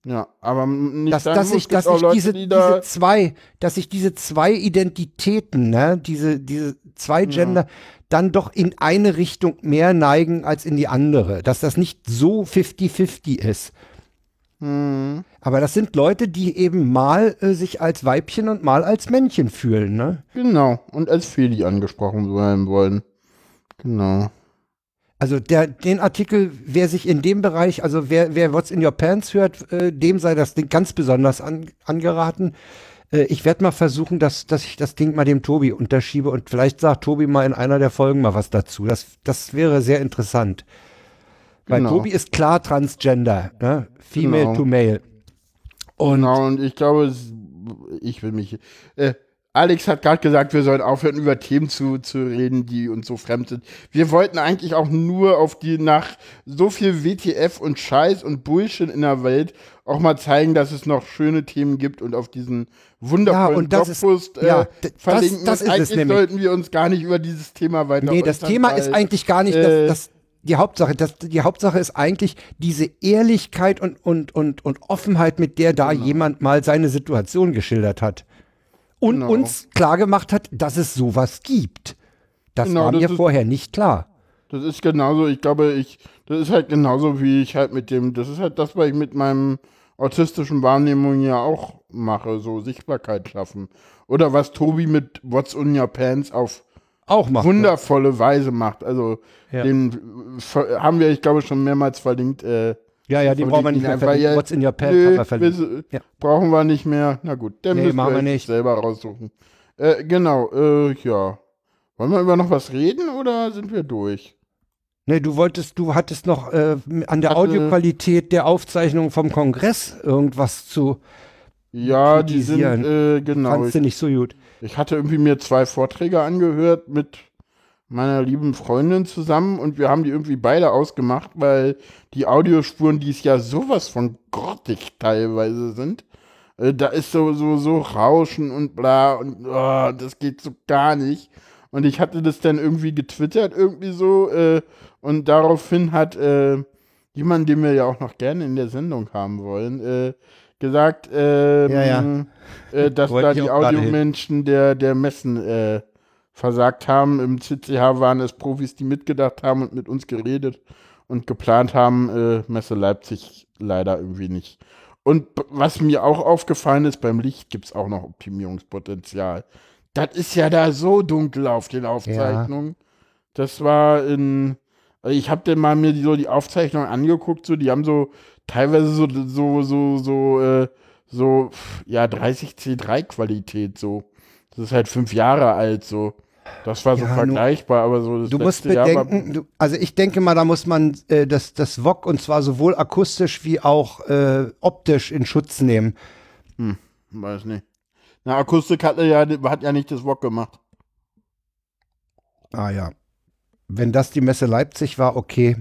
[SPEAKER 2] ja, aber nicht
[SPEAKER 1] Dass, dass
[SPEAKER 2] muss,
[SPEAKER 1] ich, dass ich
[SPEAKER 2] Leute,
[SPEAKER 1] diese,
[SPEAKER 2] die da,
[SPEAKER 1] diese zwei, dass ich diese zwei Identitäten, ne, diese, diese zwei Gender, dann doch in eine Richtung mehr neigen als in die andere. Dass das nicht so 50-50 ist.
[SPEAKER 2] Hm.
[SPEAKER 1] Aber das sind Leute, die eben mal äh, sich als Weibchen und mal als Männchen fühlen, ne?
[SPEAKER 2] genau, und als Feli angesprochen werden wollen. Genau.
[SPEAKER 1] Also der, den Artikel, wer sich in dem Bereich, also wer, wer What's in Your Pants hört, äh, dem sei das Ding ganz besonders an, angeraten. Äh, ich werde mal versuchen, dass, dass ich das Ding mal dem Tobi unterschiebe und vielleicht sagt Tobi mal in einer der Folgen mal was dazu. Das, das wäre sehr interessant. Weil
[SPEAKER 2] Genau.
[SPEAKER 1] Tobi ist klar Transgender, ne? Female
[SPEAKER 2] Genau.
[SPEAKER 1] to Male. Und
[SPEAKER 2] Genau, und ich glaube, es- ich will mich. Äh, Alex hat gerade gesagt, wir sollen aufhören, über Themen zu, zu reden, die uns so fremd sind. Wir wollten eigentlich auch nur auf die nach so viel WTF und Scheiß und Bullshit in der Welt auch mal zeigen, dass es noch schöne Themen gibt und auf diesen wundervollen
[SPEAKER 1] Ja, und das ist-
[SPEAKER 2] Blogpost äh,
[SPEAKER 1] ja, das-
[SPEAKER 2] verlinken.
[SPEAKER 1] das
[SPEAKER 2] Und
[SPEAKER 1] ist es
[SPEAKER 2] eigentlich
[SPEAKER 1] nämlich.
[SPEAKER 2] sollten wir uns gar nicht über dieses Thema weiter
[SPEAKER 1] Nee, das Thema ist eigentlich gar nicht
[SPEAKER 2] äh,
[SPEAKER 1] das, das, die Hauptsache. Das, die Hauptsache ist eigentlich diese Ehrlichkeit und, und, und, und Offenheit, mit der da jemand mal seine Situation geschildert hat. Und
[SPEAKER 2] Genau.
[SPEAKER 1] uns klargemacht hat, dass es sowas gibt. Das
[SPEAKER 2] Genau,
[SPEAKER 1] war
[SPEAKER 2] das
[SPEAKER 1] mir
[SPEAKER 2] ist-
[SPEAKER 1] vorher nicht klar.
[SPEAKER 2] Das ist genauso, ich glaube, ich, das ist halt genauso, wie ich halt mit dem, das ist halt das, was ich mit meinem autistischen Wahrnehmung ja auch mache, so Sichtbarkeit schaffen. Oder was Tobi mit What's on Your Pants auf
[SPEAKER 1] Auch machen.
[SPEAKER 2] wundervolle Weise macht. Also,
[SPEAKER 1] Ja.
[SPEAKER 2] den haben wir, ich glaube, schon mehrmals verlinkt. Äh,
[SPEAKER 1] Ja, ja, die brauchen wir nicht mehr verlinken. What's in your pants
[SPEAKER 2] nö,
[SPEAKER 1] haben wir verlinkt. Ja.
[SPEAKER 2] Brauchen wir nicht mehr. Na gut, dann
[SPEAKER 1] Nee,
[SPEAKER 2] müssen
[SPEAKER 1] machen wir
[SPEAKER 2] wir
[SPEAKER 1] nicht.
[SPEAKER 2] selber raussuchen. Äh, genau, äh, ja. Wollen wir über noch was reden oder sind wir durch?
[SPEAKER 1] Nee, du wolltest, du hattest noch äh, an der
[SPEAKER 2] Hatte-
[SPEAKER 1] Audioqualität der Aufzeichnung vom Kongress irgendwas zu.
[SPEAKER 2] Ja, die sind, äh, genau.
[SPEAKER 1] Fandst du
[SPEAKER 2] Ich,
[SPEAKER 1] nicht so gut?
[SPEAKER 2] ich hatte irgendwie mir zwei Vorträge angehört mit meiner lieben Freundin zusammen und wir haben die irgendwie beide ausgemacht, weil die Audiospuren, die es ja sowas von grottig teilweise sind, äh, da ist so, so, so Rauschen und bla und oh, das geht so gar nicht. Und ich hatte das dann irgendwie getwittert, irgendwie so, äh, und daraufhin hat äh, jemand, den wir ja auch noch gerne in der Sendung haben wollen, äh, gesagt, ähm,
[SPEAKER 1] Ja, ja.
[SPEAKER 2] Äh, dass da die. Audiomenschen der, der Messen äh, versagt haben. Im CCH waren es Profis, die mitgedacht haben und mit uns geredet und geplant haben, äh, Messe Leipzig leider irgendwie nicht. Und was mir auch aufgefallen ist, beim Licht gibt es auch noch Optimierungspotenzial. Das ist ja da so dunkel auf den Aufzeichnungen. Das war in. also Ich habe dann mal mir die, so die Aufzeichnung angeguckt, so die haben so teilweise so so so so äh, so ja 30 C3 Qualität so. Das ist halt fünf Jahre alt so. Das war so
[SPEAKER 1] Ja,
[SPEAKER 2] vergleichbar, aber so das
[SPEAKER 1] Du musst bedenken, du, also ich denke mal, da muss man äh, das, das VOG und zwar sowohl akustisch wie auch äh, optisch in Schutz nehmen.
[SPEAKER 2] Weiß nicht. Na, Akustik hat ja, hat ja nicht das Wok gemacht.
[SPEAKER 1] Ah ja. Wenn das die Messe Leipzig war, okay.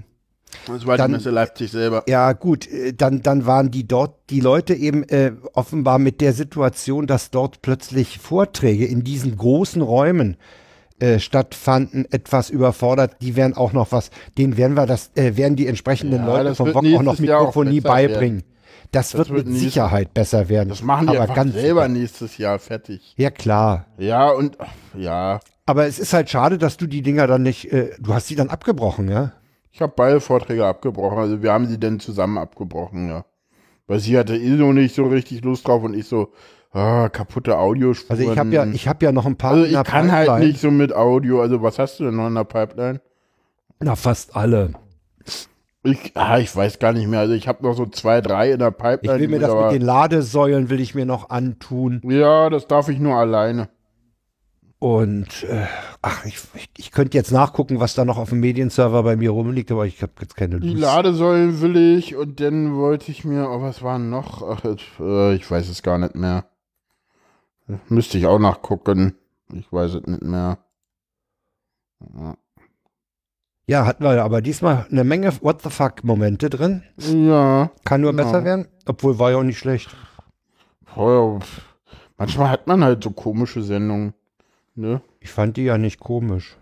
[SPEAKER 2] Das war
[SPEAKER 1] Dann-
[SPEAKER 2] die Messe Leipzig selber.
[SPEAKER 1] Ja, gut, äh, dann, dann waren die dort, die Leute eben äh, offenbar mit der Situation, dass dort plötzlich Vorträge in diesen großen Räumen äh, stattfanden, etwas überfordert. Die werden auch noch was, denen werden wir das, äh, werden die entsprechenden
[SPEAKER 2] Ja,
[SPEAKER 1] Leute
[SPEAKER 2] das
[SPEAKER 1] vom VOG auch noch
[SPEAKER 2] Jahr auch
[SPEAKER 1] Mikrofonie
[SPEAKER 2] besser werden.
[SPEAKER 1] beibringen. Das, wird, mit Sicherheit besser werden.
[SPEAKER 2] Das machen die
[SPEAKER 1] Aber ganz
[SPEAKER 2] selber
[SPEAKER 1] sicher.
[SPEAKER 2] nächstes Jahr fertig.
[SPEAKER 1] Ja, klar.
[SPEAKER 2] Ja, und ja,
[SPEAKER 1] Aber es ist halt schade, dass du die Dinger dann nicht, äh, du hast sie dann abgebrochen, ja?
[SPEAKER 2] Ich habe beide Vorträge abgebrochen. Also wir haben sie dann zusammen abgebrochen, ja. Weil sie hatte eh noch nicht so richtig Lust drauf und ich so, ah, kaputte Audiospuren.
[SPEAKER 1] Also ich habe ja, ich habe ja noch ein paar.
[SPEAKER 2] also ich kann halt
[SPEAKER 1] Pipeline.
[SPEAKER 2] nicht so mit Audio. Also was hast du denn noch in der Pipeline?
[SPEAKER 1] Na, fast alle.
[SPEAKER 2] Ich, ah, ich weiß gar nicht mehr. Also ich habe noch so zwei, drei in der
[SPEAKER 1] Ich
[SPEAKER 2] Pipeline.
[SPEAKER 1] will mir das mit den Ladesäulen will ich mir noch antun.
[SPEAKER 2] Ja, das darf ich nur alleine.
[SPEAKER 1] Und äh, ach, ich, ich, könnte jetzt nachgucken, was da noch auf dem Medienserver bei mir rumliegt, aber ich habe jetzt keine
[SPEAKER 2] Die
[SPEAKER 1] Lust.
[SPEAKER 2] Ladesäulen will ich und dann wollte ich mir, oh, was war noch? Ach, äh, ich weiß es gar nicht mehr. Müsste ich auch nachgucken. Ich weiß es nicht mehr. Ja.
[SPEAKER 1] Ja, hatten wir aber diesmal eine Menge What the fuck Momente drin.
[SPEAKER 2] Ja.
[SPEAKER 1] Kann nur
[SPEAKER 2] Genau.
[SPEAKER 1] besser werden, obwohl war ja auch nicht schlecht.
[SPEAKER 2] Boah, manchmal hat man halt so komische Sendungen. Ne?
[SPEAKER 1] Ich fand die ja nicht komisch.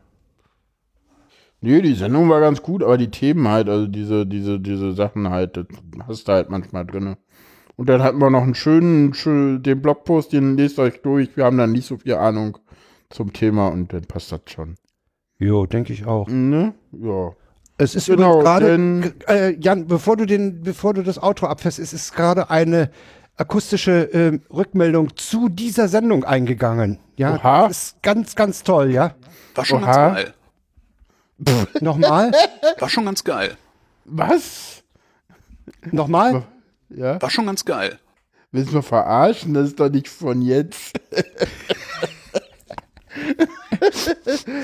[SPEAKER 2] Nee, die Sendung war ganz gut, aber die Themen halt, also diese, diese, diese Sachen halt, das hast du halt manchmal drin. Und dann hatten wir noch einen schönen, schön, den Blogpost, den lest euch durch. Wir haben dann nicht so viel Ahnung zum Thema und dann passt das schon.
[SPEAKER 1] Jo, denke ich auch.
[SPEAKER 2] Ne? Ja.
[SPEAKER 1] Es ist
[SPEAKER 2] Genau,
[SPEAKER 1] übrigens gerade, äh, Jan, bevor du den, bevor du das Outro abfährst, es ist gerade eine akustische ähm, Rückmeldung zu dieser Sendung eingegangen. Ja,
[SPEAKER 2] Oha.
[SPEAKER 1] das ist ganz, ganz toll, ja.
[SPEAKER 9] War schon
[SPEAKER 2] Oha.
[SPEAKER 9] ganz geil.
[SPEAKER 1] Nochmal,
[SPEAKER 9] War schon ganz geil.
[SPEAKER 2] Was?
[SPEAKER 1] nochmal.
[SPEAKER 2] Ja?
[SPEAKER 9] War schon ganz geil.
[SPEAKER 2] Willst du mich verarschen? Das ist doch nicht von jetzt.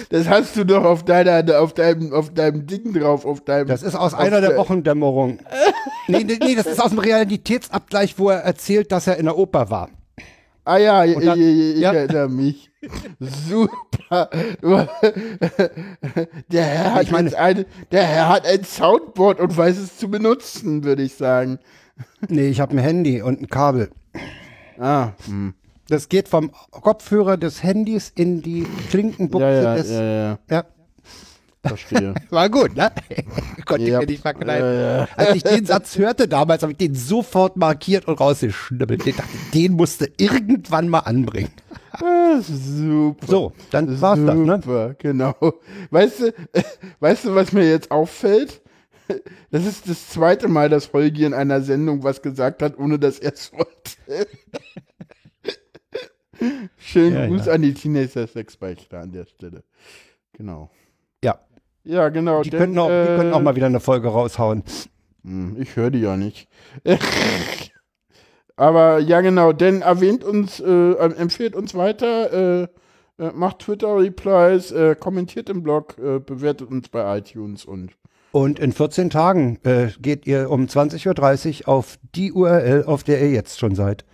[SPEAKER 2] das hast du doch auf deiner, auf deinem, auf deinem Ding drauf, auf deinem.
[SPEAKER 1] Das ist aus einer der
[SPEAKER 2] der-
[SPEAKER 1] Wochendämmerung. Nee, nee, nee, das ist aus dem Realitätsabgleich, wo er erzählt, dass er in der Oper war.
[SPEAKER 2] Ah ja, ich,
[SPEAKER 1] dann-
[SPEAKER 2] ich, ich
[SPEAKER 1] ja.
[SPEAKER 2] erinnere mich. Super. Der Herr, hat
[SPEAKER 1] Ich meine-
[SPEAKER 2] ein, der Herr hat ein Soundboard und weiß es zu benutzen, würde ich sagen.
[SPEAKER 1] Nee, ich habe ein Handy und ein Kabel.
[SPEAKER 2] Ah, hm.
[SPEAKER 1] Das geht vom Kopfhörer des Handys in die Klinkenbuchse
[SPEAKER 2] ja, ja,
[SPEAKER 1] des.
[SPEAKER 2] ja, ja,
[SPEAKER 1] ja.
[SPEAKER 2] Verstehe.
[SPEAKER 1] War gut, ne? Konnte
[SPEAKER 2] Ja.
[SPEAKER 1] ich mir nicht verkneifen.
[SPEAKER 2] Ja, ja.
[SPEAKER 1] Als ich den Satz hörte damals, habe ich den sofort markiert und rausgeschnibbelt. Ich dachte, den musste irgendwann mal anbringen.
[SPEAKER 2] Super.
[SPEAKER 1] So, dann war's das, ne?
[SPEAKER 2] Super, genau. Weißt du, weißt du, was mir jetzt auffällt? Das ist das zweite Mal, dass Holgi in einer Sendung was gesagt hat, ohne dass er es wollte. Schönen
[SPEAKER 1] Ja,
[SPEAKER 2] Gruß
[SPEAKER 1] ja.
[SPEAKER 2] an die Teenager Sexbeichte an der Stelle. Genau.
[SPEAKER 1] Ja,
[SPEAKER 2] Ja, genau.
[SPEAKER 1] die,
[SPEAKER 2] denn,
[SPEAKER 1] könnten auch, die
[SPEAKER 2] äh,
[SPEAKER 1] könnten auch mal wieder eine Folge raushauen.
[SPEAKER 2] Hm, Ich höre die ja nicht. Aber ja, genau, denn erwähnt uns, äh, empfiehlt uns weiter, äh, äh, macht Twitter-Replies, äh, kommentiert im Blog, äh, bewertet uns bei iTunes und
[SPEAKER 1] Und in 14 Tagen äh, geht ihr um 20.30 Uhr auf die URL, auf der ihr jetzt schon seid.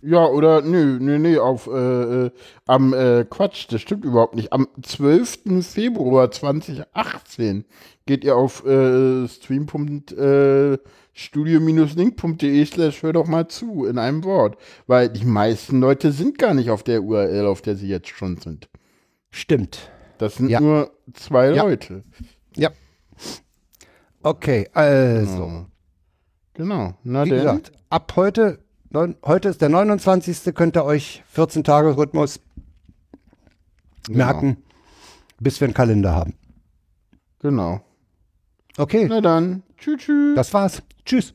[SPEAKER 2] Ja, oder nö, nö, nö, auf äh, äh, am äh, Quatsch, das stimmt überhaupt nicht. Am 12. Februar 2018 geht ihr auf äh, stream.studio-link.de slash hör doch mal zu in einem Wort. Weil die meisten Leute sind gar nicht auf der URL, auf der sie jetzt schon sind.
[SPEAKER 1] Stimmt.
[SPEAKER 2] Das sind
[SPEAKER 1] Ja.
[SPEAKER 2] nur zwei
[SPEAKER 1] Ja.
[SPEAKER 2] Leute.
[SPEAKER 1] Ja. Okay, also,
[SPEAKER 2] Genau. Na
[SPEAKER 1] wie
[SPEAKER 2] denn.
[SPEAKER 1] gesagt, ab heute, neun, heute ist der 29. könnt ihr euch 14 Tage Rhythmus merken, bis wir einen Kalender haben.
[SPEAKER 2] Genau.
[SPEAKER 1] Okay,
[SPEAKER 2] Na dann. Tschüss, tschüss.
[SPEAKER 1] das war's. Tschüss.